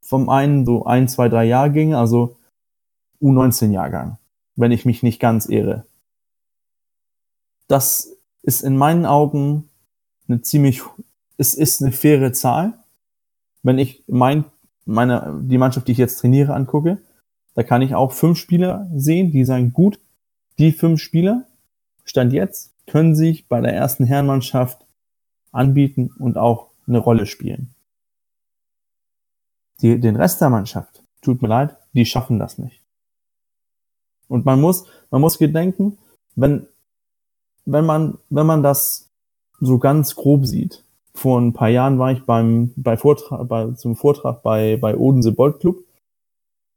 vom einen so ein, zwei, drei Jahrgänge, also U19-Jahrgang, wenn ich mich nicht ganz irre. Das ist in meinen Augen eine ziemlich, es ist eine faire Zahl. Wenn ich mein, meine, die Mannschaft, die ich jetzt trainiere, angucke, da kann ich auch fünf Spieler sehen, die sagen, gut, die fünf Spieler, Stand jetzt, können sich bei der ersten Herrenmannschaft anbieten und auch eine Rolle spielen. Die, den Rest der Mannschaft, tut mir leid, die schaffen das nicht. Und man muss, man muss gedenken, wenn, wenn man, wenn man das so ganz grob sieht. Vor ein paar Jahren war ich beim, bei Vortrag, bei, zum Vortrag bei, bei Odense Bolt Club.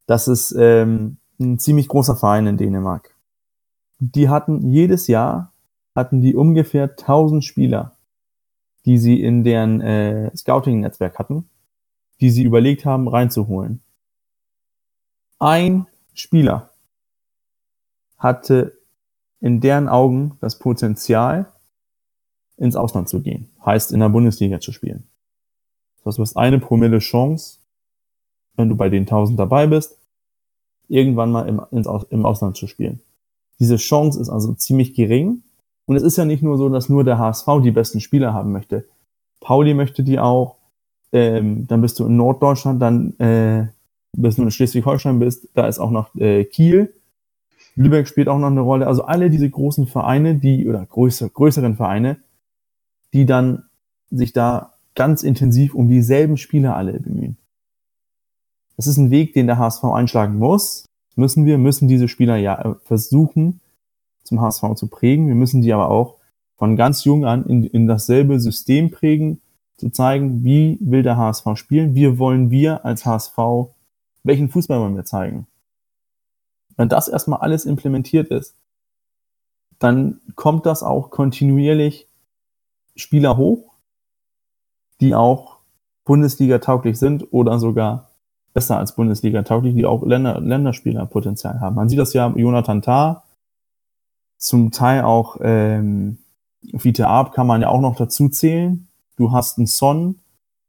Das ist ähm, ein ziemlich großer Verein in Dänemark. Die hatten jedes Jahr hatten die ungefähr 1000 Spieler, die sie in deren äh, Scouting-Netzwerk hatten, die sie überlegt haben reinzuholen. Ein Spieler hatte in deren Augen das Potenzial, ins Ausland zu gehen. Heißt, in der Bundesliga zu spielen. Du hast eine Promille Chance, wenn du bei den 1000 dabei bist, irgendwann mal im, ins, im Ausland zu spielen. Diese Chance ist also ziemlich gering. Und es ist ja nicht nur so, dass nur der HSV die besten Spieler haben möchte. Pauli möchte die auch. Ähm, dann bist du in Norddeutschland, dann äh, bis du in Schleswig-Holstein bist, da ist auch noch äh, Kiel. Lübeck spielt auch noch eine Rolle. Also alle diese großen Vereine, die, oder größer, größeren Vereine, die dann sich da ganz intensiv um dieselben Spieler alle bemühen. Das ist ein Weg, den der HSV einschlagen muss. Müssen wir, müssen diese Spieler ja äh, versuchen, zum HSV zu prägen. Wir müssen die aber auch von ganz jung an in, in dasselbe System prägen, zu zeigen, wie will der HSV spielen, wie wollen wir als HSV, welchen Fußball wollen wir zeigen. Wenn das erstmal alles implementiert ist, dann kommt das auch kontinuierlich Spieler hoch, die auch Bundesliga tauglich sind oder sogar besser als Bundesliga tauglich, die auch Länder, Länderspielerpotenzial haben. Man sieht das ja Jonathan Tah, zum Teil auch ähm, Fiete Arp kann man ja auch noch dazu zählen. Du hast einen Son,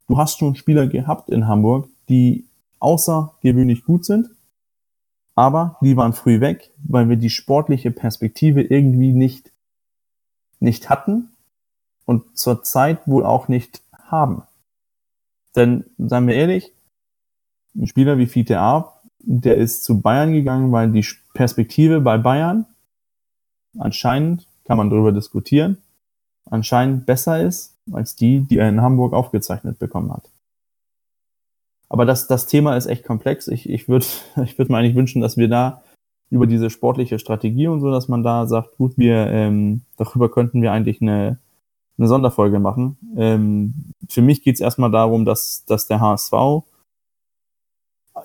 du hast schon Spieler gehabt in Hamburg, die außergewöhnlich gut sind, aber die waren früh weg, weil wir die sportliche Perspektive irgendwie nicht, nicht hatten und zurzeit wohl auch nicht haben. Denn, seien wir ehrlich, ein Spieler wie Fiete Arp, der ist zu Bayern gegangen, weil die Perspektive bei Bayern anscheinend, kann man darüber diskutieren, anscheinend besser ist als die, die er in Hamburg aufgezeichnet bekommen hat. Aber das, das Thema ist echt komplex. Ich, ich würde <laughs> ich würd mir eigentlich wünschen, dass wir da über diese sportliche Strategie und so, dass man da sagt, gut, wir ähm, darüber könnten wir eigentlich eine, eine Sonderfolge machen. Ähm, für mich geht es erstmal darum, dass, dass der HSV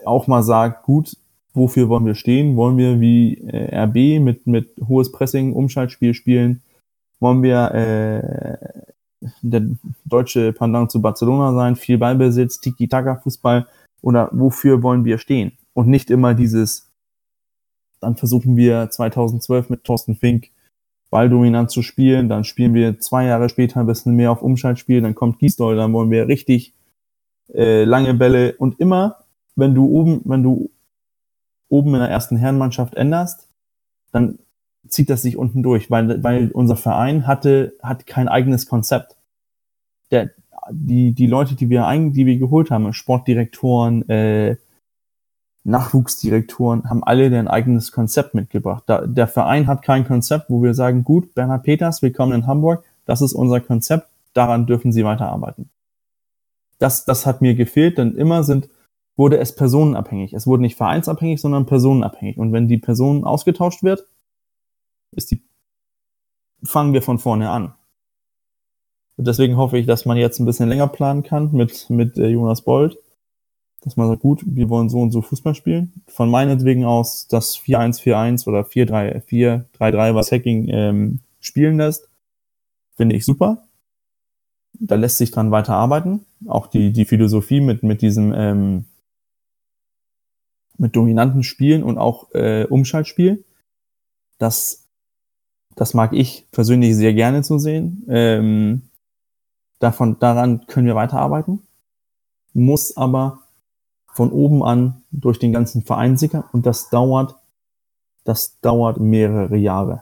auch mal sagt, gut, wofür wollen wir stehen? Wollen wir wie äh, RB mit, mit hohes Pressing, Umschaltspiel spielen? Wollen wir äh, der deutsche Pendant zu Barcelona sein, viel Ballbesitz, Tiki-Taka-Fußball oder wofür wollen wir stehen? Und nicht immer dieses, dann versuchen wir 2012 mit Thorsten Fink balldominant zu spielen, dann spielen wir zwei Jahre später ein bisschen mehr auf Umschaltspiel, dann kommt Gisdol, dann wollen wir richtig äh, lange Bälle. Und immer, wenn du oben, wenn du oben in der ersten Herrenmannschaft änderst, dann zieht das sich unten durch, weil, weil unser Verein hatte, hat kein eigenes Konzept. Der, die, die Leute, die wir eigentlich, die wir geholt haben, Sportdirektoren, äh, Nachwuchsdirektoren, haben alle deren eigenes Konzept mitgebracht. Da, der Verein hat kein Konzept, wo wir sagen, gut, Bernhard Peters, willkommen in Hamburg, das ist unser Konzept, daran dürfen Sie weiterarbeiten. Das, das hat mir gefehlt, denn immer sind, wurde es personenabhängig. Es wurde nicht vereinsabhängig, sondern personenabhängig. Und wenn die Person ausgetauscht wird, ist die, fangen wir von vorne an. Und deswegen hoffe ich, dass man jetzt ein bisschen länger planen kann mit, mit äh, Jonas Bold. dass man sagt, gut, wir wollen so und so Fußball spielen. Von meinetwegen aus das 4-1-4-1 oder 4-3-3-3, was Hacking ähm, spielen lässt, finde ich super. Da lässt sich dran weiter arbeiten. Auch die, die Philosophie mit, mit diesem ähm, mit dominanten Spielen und auch äh, Umschaltspiel. Das, das mag ich persönlich sehr gerne zu sehen. Ähm, davon, daran können wir weiterarbeiten. Muss aber von oben an durch den ganzen Verein sickern und das dauert, das dauert mehrere Jahre.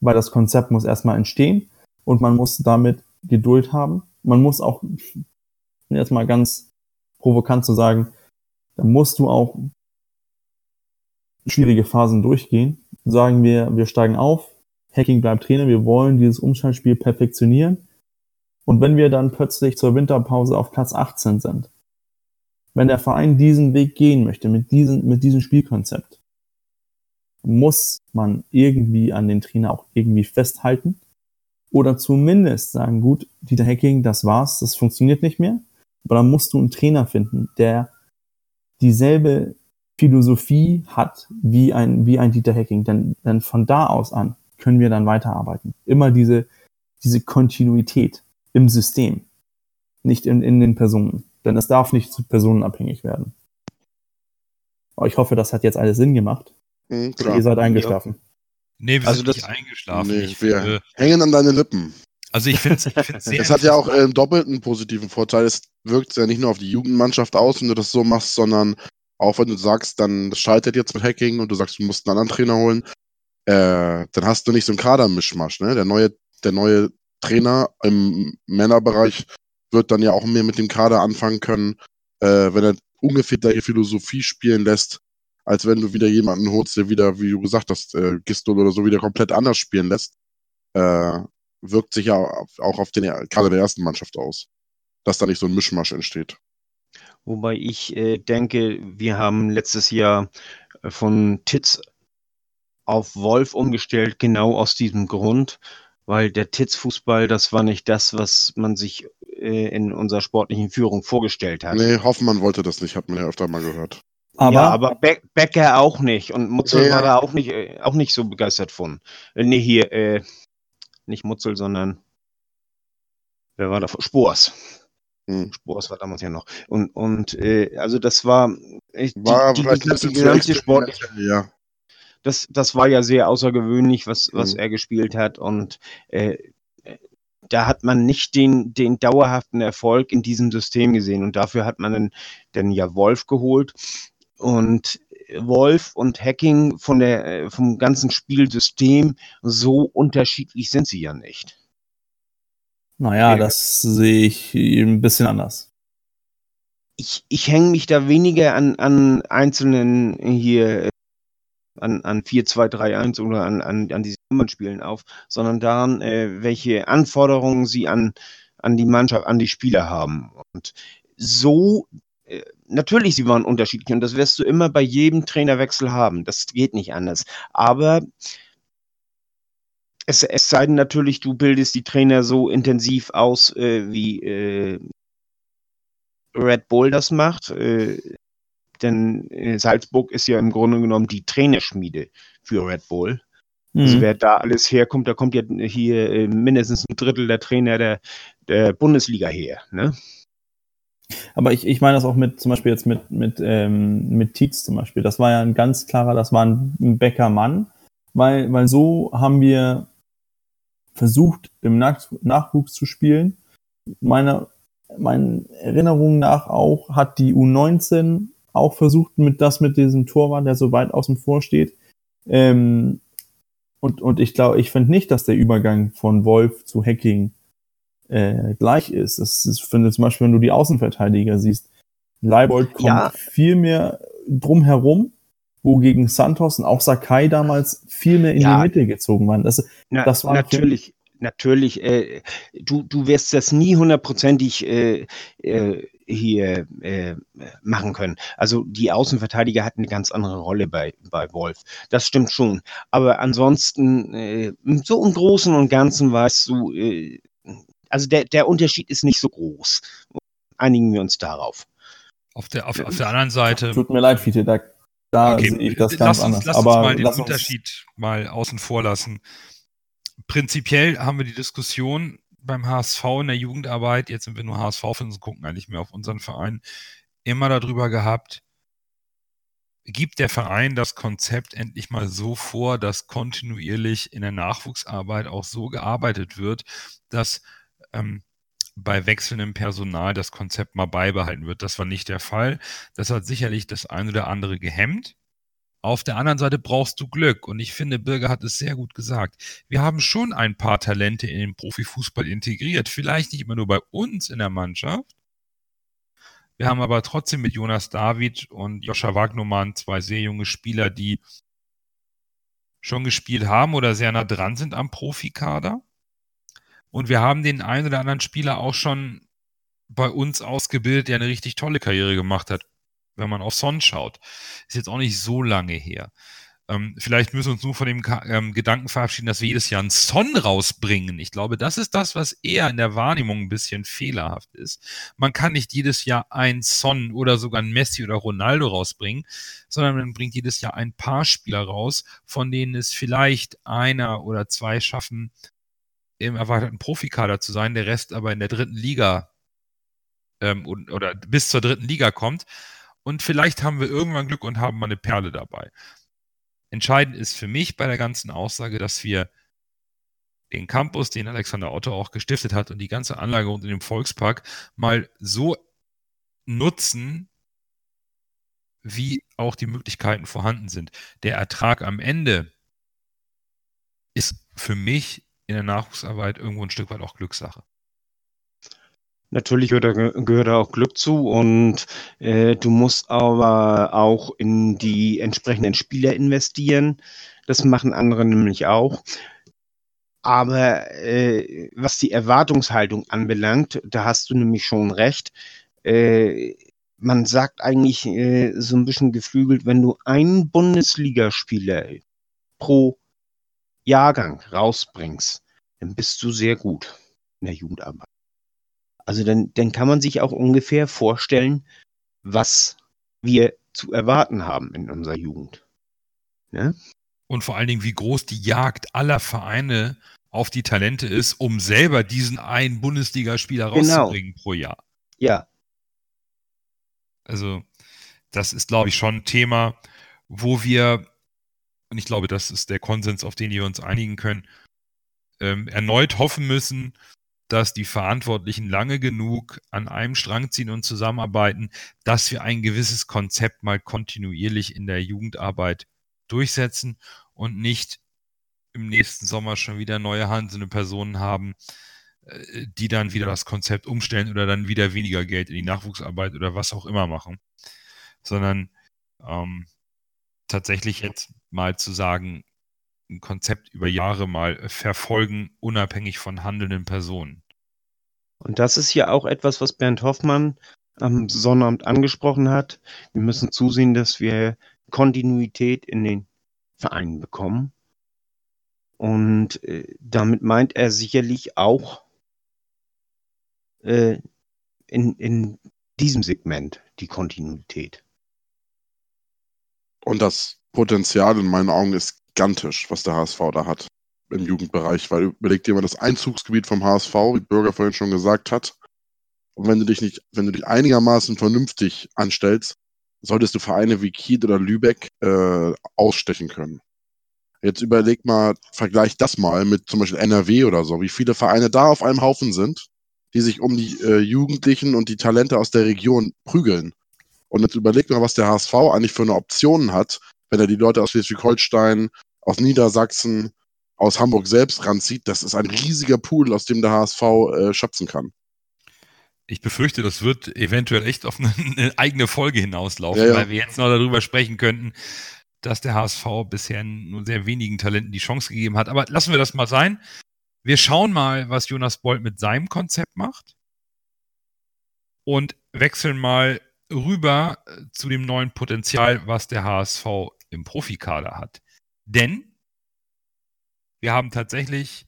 Weil das Konzept muss erstmal entstehen und man muss damit Geduld haben. Man muss auch, jetzt mal ganz provokant zu sagen, da musst du auch schwierige Phasen durchgehen. Sagen wir, wir steigen auf, Hacking bleibt Trainer, wir wollen dieses Umschaltspiel perfektionieren. Und wenn wir dann plötzlich zur Winterpause auf Platz 18 sind, wenn der Verein diesen Weg gehen möchte, mit, diesem mit diesem Spielkonzept, muss man irgendwie an den Trainer auch irgendwie festhalten oder zumindest sagen, gut, Dieter Hacking, das war's, das funktioniert nicht mehr. Aber dann musst du einen Trainer finden, der dieselbe Philosophie hat wie ein, wie ein Dieter Hacking. Denn, denn von da aus an können wir dann weiterarbeiten. Immer diese, diese Kontinuität im System, nicht in, in den Personen. Denn es darf nicht zu personenabhängig werden. Aber ich hoffe, das hat jetzt alles Sinn gemacht. Mhm, ihr seid eingeschlafen. Nee, wir also sind das, nicht eingeschlafen. Nee, ich wir finde, hängen an deine Lippen. Also ich finde es sehr. <laughs> Es hat ja auch äh, einen doppelten positiven Vorteil. Es wirkt ja nicht nur auf die Jugendmannschaft aus, wenn du das so machst, sondern auch wenn du sagst, dann scheitert jetzt mit Hacking und du sagst, du musst einen anderen Trainer holen, äh, dann hast du nicht so einen Kadermischmasch. Ne? Der neue, der neue Trainer im Männerbereich wird dann ja auch mehr mit dem Kader anfangen können, äh, wenn er ungefähr die Philosophie spielen lässt, als wenn du wieder jemanden holst, der wieder, wie du gesagt hast, äh, Gistol oder so wieder komplett anders spielen lässt. Äh, wirkt sich ja auch auf den Kader der ersten Mannschaft aus, dass da nicht so ein Mischmasch entsteht. Wobei ich äh, denke, wir haben letztes Jahr von Titz auf Wolf umgestellt, genau aus diesem Grund, weil der Titz-Fußball, das war nicht das, was man sich äh, in unserer sportlichen Führung vorgestellt hat. Nee, Hoffmann wollte das nicht, hat man ja öfter mal gehört. Aber, ja, aber Be Becker auch nicht und Mutzel ja. war da auch nicht, äh, auch nicht so begeistert von. Äh, nee, hier, äh, nicht Mutzel, sondern wer war da? Spors. Hm. Spors war damals ja noch. Und, und äh, also das war, ich, war die, vielleicht die, die, die ganze Sport. Ja das, das war ja sehr außergewöhnlich, was, was mhm. er gespielt hat. Und äh, da hat man nicht den, den dauerhaften Erfolg in diesem System gesehen. Und dafür hat man dann, dann ja Wolf geholt. Und Wolf und Hacking von der, vom ganzen Spielsystem, so unterschiedlich sind sie ja nicht. Naja, das sehe ich ein bisschen anders. Ich, ich hänge mich da weniger an, an einzelnen hier an, an 4-2-3-1 oder an, an, an diese Nummernspielen auf, sondern daran, äh, welche Anforderungen sie an, an die Mannschaft, an die Spieler haben. Und so, äh, natürlich, sie waren unterschiedlich und das wirst du immer bei jedem Trainerwechsel haben. Das geht nicht anders. Aber es, es sei denn natürlich, du bildest die Trainer so intensiv aus, äh, wie äh, Red Bull das macht. Äh, denn äh, Salzburg ist ja im Grunde genommen die Trainerschmiede für Red Bull. Also mhm. Also wer da alles herkommt, da kommt ja hier äh, mindestens ein Drittel der Trainer der, der Bundesliga her. Ne? Aber ich, ich meine das auch mit, zum Beispiel jetzt mit, mit, ähm, mit Tietz zum Beispiel. Das war ja ein ganz klarer, das war ein, ein Bäckermann, weil, weil so haben wir versucht, im Nach Nachwuchs zu spielen. Meiner, meinen Erinnerungen nach auch hat die U19 auch versucht, mit das mit diesem Torwart, der so weit außen vor steht. Ähm, und, und ich glaube, ich finde nicht, dass der Übergang von Wolf zu Hacking äh, gleich ist. Das ist, finde zum Beispiel, wenn du die Außenverteidiger siehst, Leibold kommt ja. viel mehr drumherum, wogegen Santos und auch Sakai damals viel mehr in ja. die Mitte gezogen waren. Das, Na, das war natürlich, natürlich. Äh, du, du wirst das nie hundertprozentig äh, äh, hier äh, machen können. Also die Außenverteidiger hatten eine ganz andere Rolle bei, bei Wolf. Das stimmt schon. Aber ansonsten, äh, so im Großen und Ganzen weißt du, äh, also der, der Unterschied ist nicht so groß. Einigen wir uns darauf. Auf der, auf, auf der anderen Seite. Tut mir leid, Fiete, da, da Okay, sehe ich das lass ganz uns, anders. Lass Aber uns mal den Unterschied mal außen vor lassen. Prinzipiell haben wir die Diskussion beim HSV in der Jugendarbeit, jetzt sind wir nur HSV-Fans und gucken eigentlich mehr auf unseren Verein, immer darüber gehabt, gibt der Verein das Konzept endlich mal so vor, dass kontinuierlich in der Nachwuchsarbeit auch so gearbeitet wird, dass ähm, bei wechselndem Personal das Konzept mal beibehalten wird. Das war nicht der Fall. Das hat sicherlich das eine oder andere gehemmt. Auf der anderen Seite brauchst du Glück. Und ich finde, Birger hat es sehr gut gesagt. Wir haben schon ein paar Talente in den Profifußball integriert. Vielleicht nicht immer nur bei uns in der Mannschaft. Wir haben aber trotzdem mit Jonas David und Joscha Wagnumann zwei sehr junge Spieler, die schon gespielt haben oder sehr nah dran sind am Profikader. Und wir haben den einen oder anderen Spieler auch schon bei uns ausgebildet, der eine richtig tolle Karriere gemacht hat, wenn man auf Son schaut. Ist jetzt auch nicht so lange her. Ähm, vielleicht müssen wir uns nur von dem Ka ähm, Gedanken verabschieden, dass wir jedes Jahr einen Son rausbringen. Ich glaube, das ist das, was eher in der Wahrnehmung ein bisschen fehlerhaft ist. Man kann nicht jedes Jahr einen Son oder sogar einen Messi oder Ronaldo rausbringen, sondern man bringt jedes Jahr ein paar Spieler raus, von denen es vielleicht einer oder zwei schaffen, im erweiterten Profikader zu sein, der Rest aber in der dritten Liga ähm, oder bis zur dritten Liga kommt. Und vielleicht haben wir irgendwann Glück und haben mal eine Perle dabei. Entscheidend ist für mich bei der ganzen Aussage, dass wir den Campus, den Alexander Otto auch gestiftet hat und die ganze Anlage in dem Volkspark mal so nutzen, wie auch die Möglichkeiten vorhanden sind. Der Ertrag am Ende ist für mich in der Nachwuchsarbeit irgendwo ein Stück weit auch Glückssache. Natürlich gehört da, gehört auch Glück zu und äh, du musst aber auch in die entsprechenden Spieler investieren. Das machen andere nämlich auch. Aber äh, was die Erwartungshaltung anbelangt, da hast du nämlich schon recht. Äh, man sagt eigentlich äh, so ein bisschen geflügelt, wenn du einen Bundesligaspieler pro Jahrgang rausbringst, dann bist du sehr gut in der Jugendarbeit. Also dann, dann kann man sich auch ungefähr vorstellen, was wir zu erwarten haben in unserer Jugend. Ne? Und vor allen Dingen, wie groß die Jagd aller Vereine auf die Talente ist, um selber diesen einen Bundesligaspieler Genau. rauszubringen pro Jahr. Ja, Also, das ist, glaube ich, schon ein Thema, wo wir, und ich glaube, das ist der Konsens, auf den wir uns einigen können, ähm, erneut hoffen müssen, dass die Verantwortlichen lange genug an einem Strang ziehen und zusammenarbeiten, dass wir ein gewisses Konzept mal kontinuierlich in der Jugendarbeit durchsetzen und nicht im nächsten Sommer schon wieder neue handelnde Personen haben, äh, die dann wieder das Konzept umstellen oder dann wieder weniger Geld in die Nachwuchsarbeit oder was auch immer machen, sondern ähm, tatsächlich jetzt mal zu sagen, ein Konzept über Jahre mal verfolgen, unabhängig von handelnden Personen. und das ist ja auch etwas, was Bernd Hoffmann am Sonnabend angesprochen hat. Wir müssen zusehen, dass wir Kontinuität in den Vereinen bekommen. Und äh, damit meint er sicherlich auch äh, in, in diesem Segment die Kontinuität. Und das Potenzial in meinen Augen ist gigantisch, was der HSV da hat im Jugendbereich, weil überleg dir mal das Einzugsgebiet vom HSV, wie Bürger vorhin schon gesagt hat. Und wenn du dich nicht, wenn du dich einigermaßen vernünftig anstellst, solltest du Vereine wie Kiel oder Lübeck äh, ausstechen können. Jetzt überleg mal, vergleich das mal mit zum Beispiel NRW oder so, wie viele Vereine da auf einem Haufen sind, die sich um die äh, Jugendlichen und die Talente aus der Region prügeln. Und jetzt überleg mal, was der HSV eigentlich für eine Option hat, wenn er die Leute aus Schleswig-Holstein, aus Niedersachsen, aus Hamburg selbst ranzieht. Das ist ein riesiger Pool, aus dem der HSV äh, schöpfen kann. Ich befürchte, das wird eventuell echt auf eine, <laughs> eine eigene Folge hinauslaufen, Ja, ja. weil wir jetzt noch darüber sprechen könnten, dass der HSV bisher nur sehr wenigen Talenten die Chance gegeben hat. Aber lassen wir das mal sein. Wir schauen mal, was Jonas Bolt mit seinem Konzept macht und wechseln mal rüber äh, zu dem neuen Potenzial, was der HSV im Profikader hat. Denn wir haben tatsächlich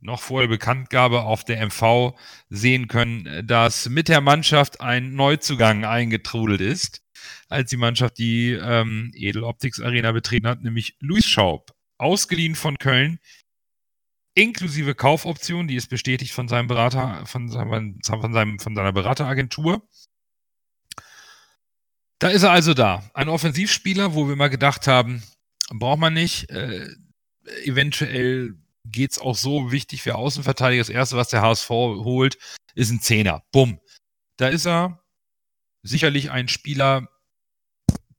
noch vor der Bekanntgabe auf der MV sehen können, dass mit der Mannschaft ein Neuzugang eingetrudelt ist, als die Mannschaft die ähm, Edel Optics Arena betreten hat, nämlich Luis Schaub, ausgeliehen von Köln, inklusive Kaufoption, die ist bestätigt von seinem Berater, von, seinem, von, seinem, von seiner Berateragentur. Da ist er also da. Ein Offensivspieler, wo wir mal gedacht haben, braucht man nicht. Äh, eventuell geht es auch so wichtig für Außenverteidiger. Das erste, was der HSV holt, ist ein Zehner. Bumm. Da ist er. Sicherlich ein Spieler,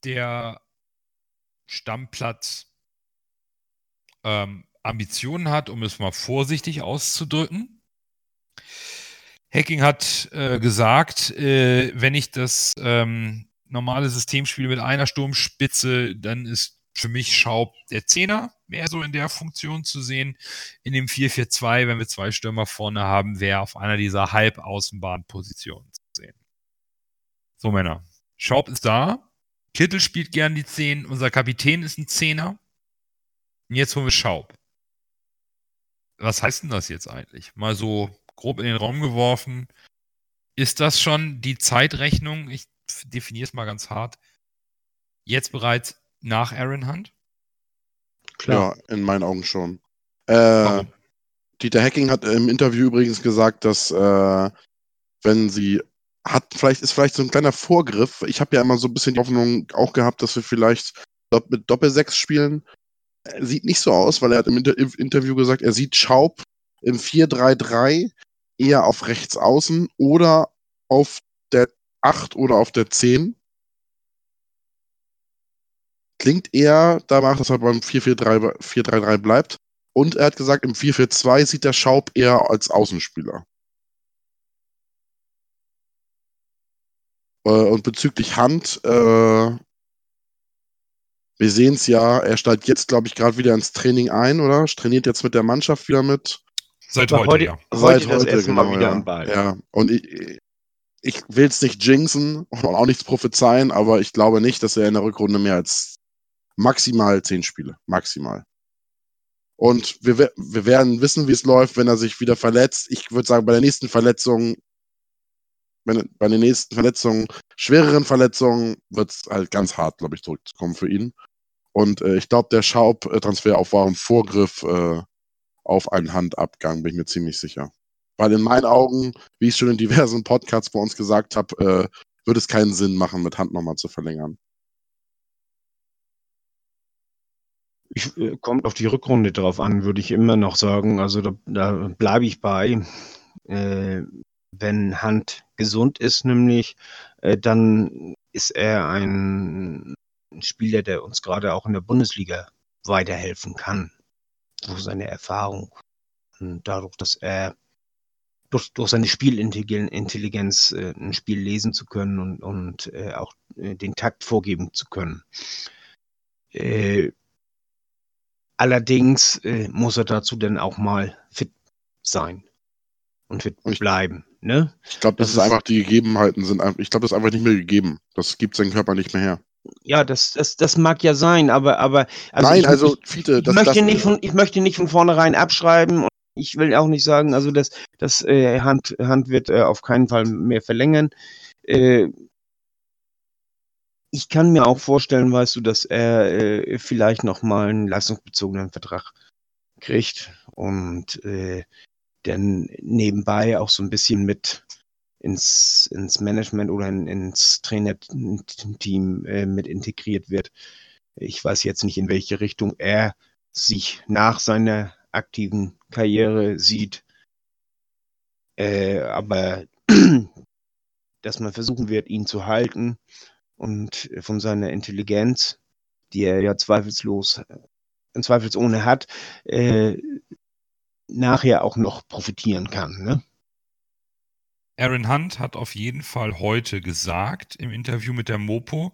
der Stammplatz ähm, Ambitionen hat, um es mal vorsichtig auszudrücken. Hacking hat äh, gesagt, äh, wenn ich das ähm, normale System spiele mit einer Sturmspitze, dann ist für mich Schaub der Zehner mehr so in der Funktion zu sehen. In dem 4-4-2, wenn wir zwei Stürmer vorne haben, wäre auf einer dieser Halbaußenbahnpositionen zu sehen. So, Männer. Schaub ist da. Kittel spielt gern die 10. Unser Kapitän ist ein Zehner. Und jetzt holen wir Schaub. Was heißt denn das jetzt eigentlich? Mal so grob in den Raum geworfen. Ist das schon die Zeitrechnung? Ich definiere es mal ganz hart. Jetzt bereits nach Aaron Hunt? Klar. Ja, in meinen Augen schon. Äh, Dieter Hacking hat im Interview übrigens gesagt, dass äh, wenn sie hat, vielleicht ist vielleicht so ein kleiner Vorgriff. Ich habe ja immer so ein bisschen die Hoffnung auch gehabt, dass wir vielleicht mit Doppel-6 spielen sieht nicht so aus, weil er hat im Inter Interview gesagt, er sieht Schaub im 4-3-3 eher auf rechts außen oder auf der 8 oder auf der 10. Klingt eher danach, dass er beim 4-4-3 bleibt. Und er hat gesagt, im 4-4-2 sieht der Schaub eher als Außenspieler. Äh, und bezüglich Hand, äh, wir sehen es ja, er steigt jetzt, glaube ich, gerade wieder ins Training ein, oder? Trainiert jetzt mit der Mannschaft wieder mit. Seit heute, heute, ja. Seit heute, das erste genau, Mal wieder ja. am Ball. Ja, und ich, ich will es nicht jinxen <laughs> und auch nichts prophezeien, aber ich glaube nicht, dass er in der Rückrunde mehr als maximal zehn Spiele. Maximal. Und wir, wir werden wissen, wie es läuft, wenn er sich wieder verletzt. Ich würde sagen, bei der nächsten Verletzung, wenn, bei den nächsten Verletzungen, schwereren Verletzungen, wird es halt ganz hart, glaube ich, zurückzukommen für ihn. Und äh, ich glaube, der Schaub-Transfer war ein Vorgriff äh, auf einen Handabgang, bin ich mir ziemlich sicher. Weil in meinen Augen, wie ich schon in diversen Podcasts bei uns gesagt habe, äh, würde es keinen Sinn machen, mit Hand nochmal zu verlängern. Ich, äh, kommt auf die Rückrunde drauf an, würde ich immer noch sagen. Also da, da bleibe ich bei. Äh, wenn Hand gesund ist, nämlich, äh, dann ist er ein Spieler, der uns gerade auch in der Bundesliga weiterhelfen kann. Durch seine Erfahrung und dadurch, dass er durch, durch seine Spielintelligenz äh, ein Spiel lesen zu können und, und äh, auch äh, den Takt vorgeben zu können. Allerdings äh, muss er dazu dann auch mal fit sein und fit bleiben. Ne? Ich glaube, das, das, ist einfach, die Gegebenheiten sind ich glaube, das ist einfach nicht mehr gegeben. Das gibt sein Körper nicht mehr her. Ja, das, das, das mag ja sein, aber, aber also Nein, ich, also Fiete, ich, möchte nicht von, ich möchte nicht von vornherein abschreiben und ich will auch nicht sagen, also das, das äh, Hand, Hand wird äh, auf keinen Fall mehr verlängern. Äh, ich kann mir auch vorstellen, weißt du, dass er äh, vielleicht nochmal einen leistungsbezogenen Vertrag kriegt und äh, dann nebenbei auch so ein bisschen mit ins, ins Management oder in, ins Trainerteam äh, mit integriert wird. Ich weiß jetzt nicht, in welche Richtung er sich nach seiner aktiven Karriere sieht. Äh, aber <clears throat> dass man versuchen wird, ihn zu halten und von seiner Intelligenz, die er ja zweifelslos, äh, zweifelsohne hat, äh, nachher auch noch profitieren kann. Ne? Aaron Hunt hat auf jeden Fall heute gesagt im Interview mit der Mopo,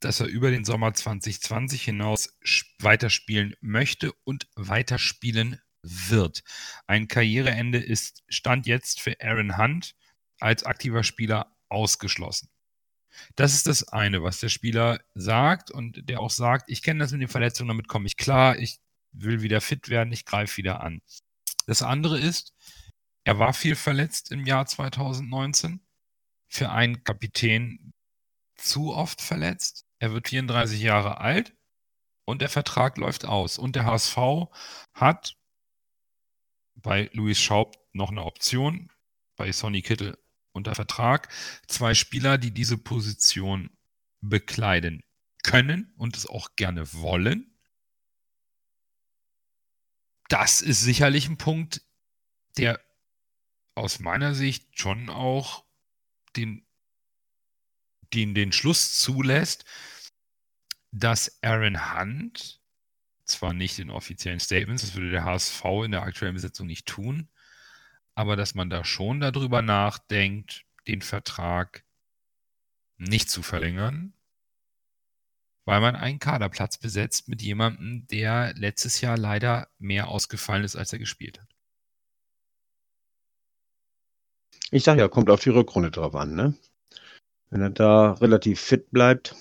dass er über den Sommer 2020 hinaus weiterspielen möchte und weiterspielen wird. Ein Karriereende ist Stand jetzt für Aaron Hunt als aktiver Spieler ausgeschlossen. Das ist das eine, was der Spieler sagt und der auch sagt, ich kenne das mit den Verletzungen, damit komme ich klar, ich will wieder fit werden, ich greife wieder an. Das andere ist, er war viel verletzt im Jahr 2019. Für einen Kapitän zu oft verletzt. Er wird 34 Jahre alt und der Vertrag läuft aus. Und der HSV hat bei Louis Schaub noch eine Option, bei Sonny Kittel unter Vertrag. Zwei Spieler, die diese Position bekleiden können und es auch gerne wollen. Das ist sicherlich ein Punkt, der aus meiner Sicht schon auch den, den, den Schluss zulässt, dass Aaron Hunt zwar nicht in offiziellen Statements, das würde der HSV in der aktuellen Besetzung nicht tun, aber dass man da schon darüber nachdenkt, den Vertrag nicht zu verlängern, weil man einen Kaderplatz besetzt mit jemandem, der letztes Jahr leider mehr ausgefallen ist, als er gespielt hat. Ich sag ja, kommt auf die Rückrunde drauf an, ne? Wenn er da relativ fit bleibt.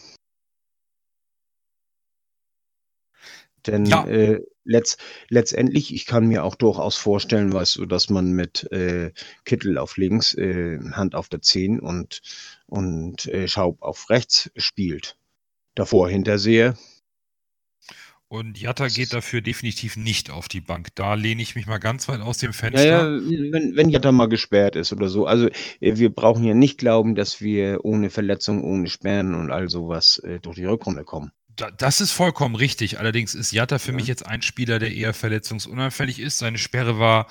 Denn Ja. äh, letzt, letztendlich, ich kann mir auch durchaus vorstellen, weißt du, dass man mit äh, Kittel auf links, äh, Hand auf der 10 und, und äh, Schaub auf rechts spielt. Davor Hinterseher. Und Jatta geht dafür definitiv nicht auf die Bank. Da lehne ich mich mal ganz weit aus dem Fenster. ja, wenn, wenn Jatta mal gesperrt ist oder so. Also äh, wir brauchen ja nicht glauben, dass wir ohne Verletzung, ohne Sperren und all sowas äh, durch die Rückrunde kommen. Da, das ist vollkommen richtig. Allerdings ist Jatta für Ja. mich jetzt ein Spieler, der eher verletzungsunanfällig ist. Seine Sperre war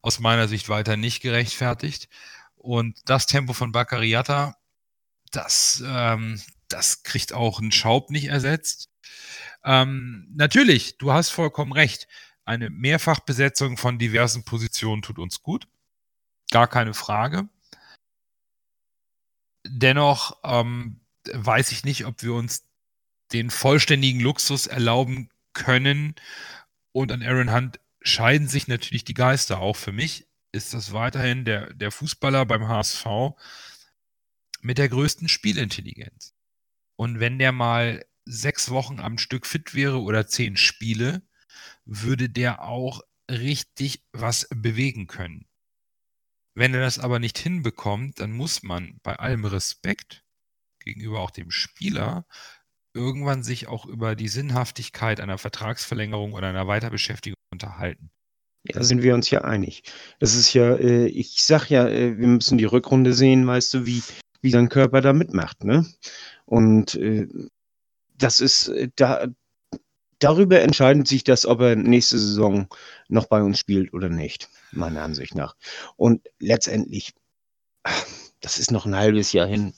aus meiner Sicht weiter nicht gerechtfertigt. Und das Tempo von Bakary Jatta, das, ähm, das kriegt auch ein Schaub nicht ersetzt. Ähm, natürlich, du hast vollkommen recht. Eine Mehrfachbesetzung von diversen Positionen tut uns gut. Gar keine Frage. Dennoch ähm, weiß ich nicht, ob wir uns den vollständigen Luxus erlauben können. Und an Aaron Hunt scheiden sich natürlich die Geister. Auch für mich ist das weiterhin der, der Fußballer beim HSV mit der größten Spielintelligenz. Und wenn der mal sechs Wochen am Stück fit wäre oder zehn Spiele, würde der auch richtig was bewegen können. Wenn er das aber nicht hinbekommt, dann muss man bei allem Respekt gegenüber auch dem Spieler irgendwann sich auch über die Sinnhaftigkeit einer Vertragsverlängerung oder einer Weiterbeschäftigung unterhalten. Ja, da sind wir uns ja einig. Das ist ja, äh, ich sag ja, äh, wir müssen die Rückrunde sehen, weißt du, wie, wie sein Körper da mitmacht, ne? Und äh, das ist, äh, da, darüber entscheidet sich das, ob er nächste Saison noch bei uns spielt oder nicht, meiner Ansicht nach. Und letztendlich, das ist noch ein halbes Jahr hin.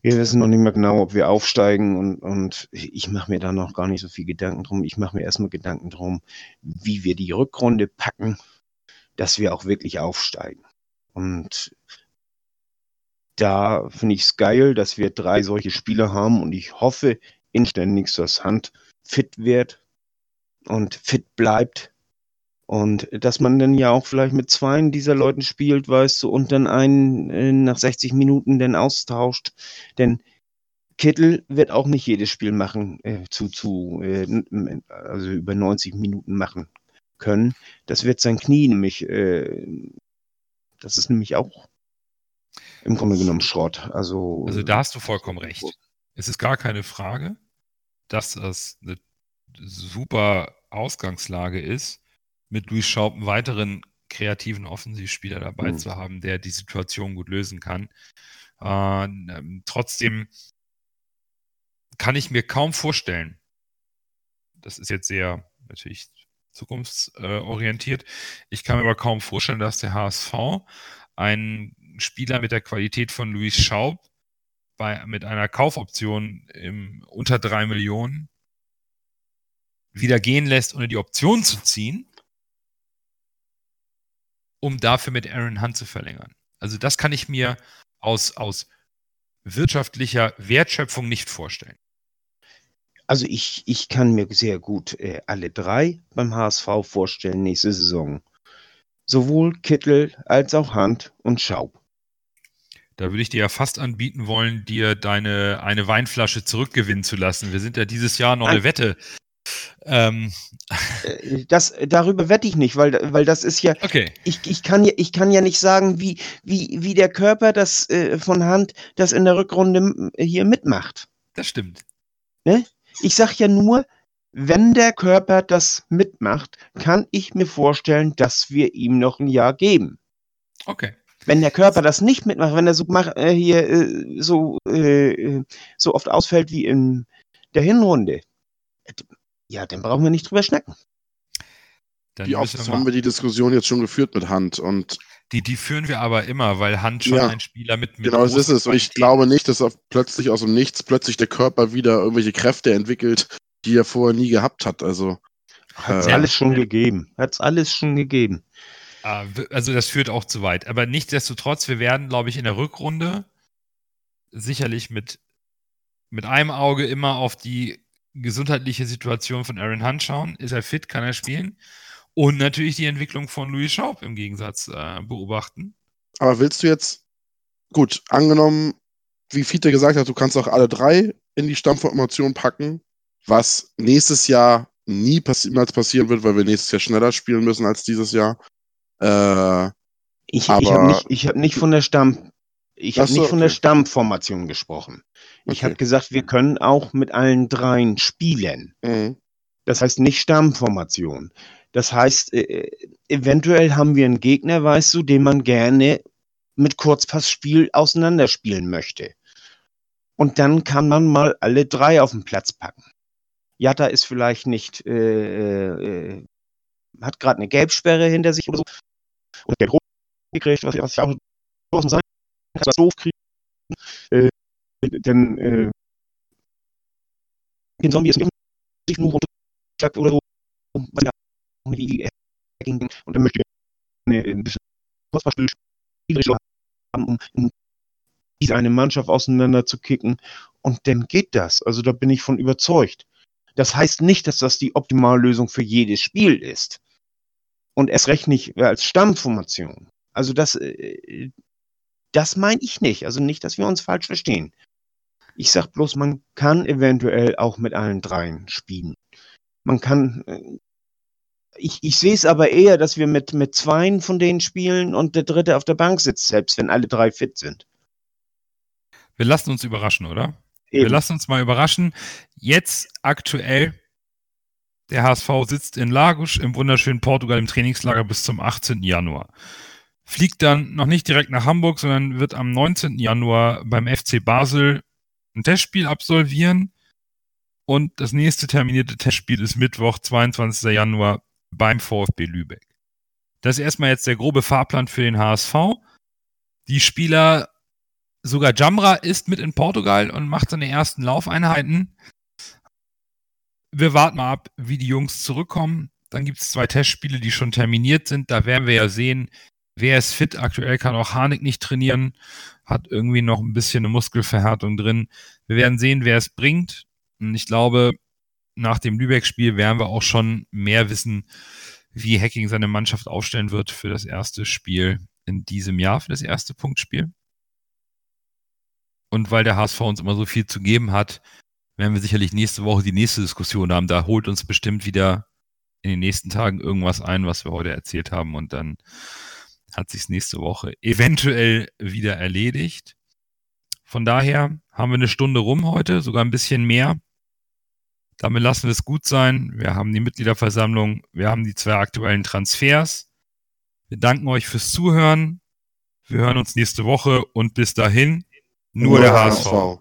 Wir wissen noch nicht mehr genau, ob wir aufsteigen und, und ich mache mir da noch gar nicht so viel Gedanken drum. Ich mache mir erstmal Gedanken drum, wie wir die Rückrunde packen, dass wir auch wirklich aufsteigen. Und da finde ich es geil, dass wir drei solche Spieler haben und ich hoffe inständigst, dass Hand fit wird und fit bleibt. Und dass man dann ja auch vielleicht mit zwei dieser Leuten spielt, weißt du, und dann einen äh, nach 60 Minuten dann austauscht. Denn Kittel wird auch nicht jedes Spiel machen, äh, zu, zu, äh, also über 90 Minuten machen können. Das wird sein Knie nämlich, äh, das ist nämlich auch im Grunde genommen Schrott. Also, Also da hast du vollkommen recht. Es ist gar keine Frage, dass das eine super Ausgangslage ist, mit Luis Schaub einen weiteren kreativen Offensivspieler dabei Mhm. zu haben, der die Situation gut lösen kann. Äh, ähm, trotzdem kann ich mir kaum vorstellen, das ist jetzt sehr natürlich zukunftsorientiert, ich kann mir aber kaum vorstellen, dass der HSV einen Spieler mit der Qualität von Luis Schaub bei, mit einer Kaufoption im, unter drei Millionen wieder gehen lässt, ohne die Option zu ziehen, um dafür mit Aaron Hunt zu verlängern. Also das kann ich mir aus, aus wirtschaftlicher Wertschöpfung nicht vorstellen. Also ich, ich kann mir sehr gut äh, alle drei beim HSV vorstellen nächste Saison. Sowohl Kittel als auch Hand und Schaub. Da würde ich dir ja fast anbieten wollen, dir deine eine Weinflasche zurückgewinnen zu lassen. Wir sind ja dieses Jahr noch eine Nein. Wette Ähm, Äh, Das, darüber wette ich nicht, weil, weil das ist ja, okay. ich, ich, kann ja, ich kann ja nicht sagen, wie, wie, wie der Körper das äh, von Hand das in der Rückrunde hier mitmacht. Das stimmt. Ich sag ja nur, wenn der Körper das mitmacht, kann ich mir vorstellen, dass wir ihm noch ein Jahr geben. Okay. Wenn der Körper das nicht mitmacht, wenn er so äh, hier äh, so, äh, äh, so oft ausfällt wie in der Hinrunde, ja, dann brauchen wir nicht drüber schnacken. Dann Wie oft wir haben wir die Diskussion jetzt schon geführt mit Hand und die, die führen wir aber immer, weil Hand schon Ja. ein Spieler mit, mit genau das ist es. Und ich glaube nicht, dass auf, plötzlich aus dem Nichts plötzlich der Körper wieder irgendwelche Kräfte entwickelt, die er vorher nie gehabt hat. Also Hat's Äh, alles schon gegeben. Hat's alles schon gegeben. Ah, Also das führt auch zu weit. Aber nichtsdestotrotz, wir werden, glaube ich, in der Rückrunde sicherlich mit, mit einem Auge immer auf die gesundheitliche Situation von Aaron Hunt schauen. Ist er fit? Kann er spielen? Und natürlich die Entwicklung von Louis Schaub im Gegensatz äh, beobachten. Aber willst du jetzt, gut, angenommen, wie Fiete gesagt hat, du kannst auch alle drei in die Stammformation packen, was nächstes Jahr nie passi niemals passieren wird, weil wir nächstes Jahr schneller spielen müssen als dieses Jahr. Äh, Ich, ich habe nicht, ich hab nicht von der Stamm, ich habe nicht von der. Stammformation gesprochen. Ich habe gesagt, wir können auch mit allen dreien spielen. mhm. Das heißt nicht Stammformation. Das heißt, äh, eventuell haben wir einen Gegner, weißt du, den man gerne mit Kurzpassspiel auseinanderspielen möchte. Und dann kann man mal alle drei auf den Platz packen. Jatta ist vielleicht nicht, äh, äh, hat gerade eine Gelbsperre hinter sich oder so. Oder der Rot gekriegt, was, was ja auch draußen sein kann, was doof kriegen. Äh, dann, äh, den Zombie ist sich nur runter oder so, weil mit die Hacking und dann möchte eine, ein bisschen Kurzpassspiel spielerisch haben, um, diese eine Mannschaft auseinander zu kicken. Und dann geht das. Also da bin ich von überzeugt. Das heißt nicht, dass das die Optimallösung für jedes Spiel ist. Und erst recht nicht als Stammformation. Also das, äh, das meine ich nicht. Also nicht, dass wir uns falsch verstehen. Ich sag bloß, man kann eventuell auch mit allen dreien spielen. Man kann, äh, ich, ich sehe es aber eher, dass wir mit, mit zweien von denen spielen und der dritte auf der Bank sitzt, selbst wenn alle drei fit sind. Wir lassen uns überraschen, oder? Wir Eben. lassen uns mal überraschen. Jetzt aktuell, der HSV sitzt in Lagos im wunderschönen Portugal im Trainingslager bis zum 18. Januar. Fliegt dann noch nicht direkt nach Hamburg, sondern wird am 19. Januar beim FC Basel ein Testspiel absolvieren. Und das nächste terminierte Testspiel ist Mittwoch, 22. Januar beim VfB Lübeck. Das ist erstmal jetzt der grobe Fahrplan für den HSV. Die Spieler Sogar Jamra ist mit in Portugal und macht seine ersten Laufeinheiten. Wir warten mal ab, wie die Jungs zurückkommen. Dann gibt es zwei Testspiele, die schon terminiert sind. Da werden wir ja sehen, wer ist fit. Aktuell kann auch Harnik nicht trainieren, hat irgendwie noch ein bisschen eine Muskelverhärtung drin. Wir werden sehen, wer es bringt. Und ich glaube, nach dem Lübeck-Spiel werden wir auch schon mehr wissen, wie Hacking seine Mannschaft aufstellen wird für das erste Spiel in diesem Jahr, für das erste Punktspiel. Und weil der HSV uns immer so viel zu geben hat, werden wir sicherlich nächste Woche die nächste Diskussion haben. Da holt uns bestimmt wieder in den nächsten Tagen irgendwas ein, was wir heute erzählt haben. Und dann hat sich nächste Woche eventuell wieder erledigt. Von daher haben wir eine Stunde rum heute, sogar ein bisschen mehr. Damit lassen wir es gut sein. Wir haben die Mitgliederversammlung, wir haben die zwei aktuellen Transfers. Wir danken euch fürs Zuhören. Wir hören uns nächste Woche und bis dahin nur der HSV.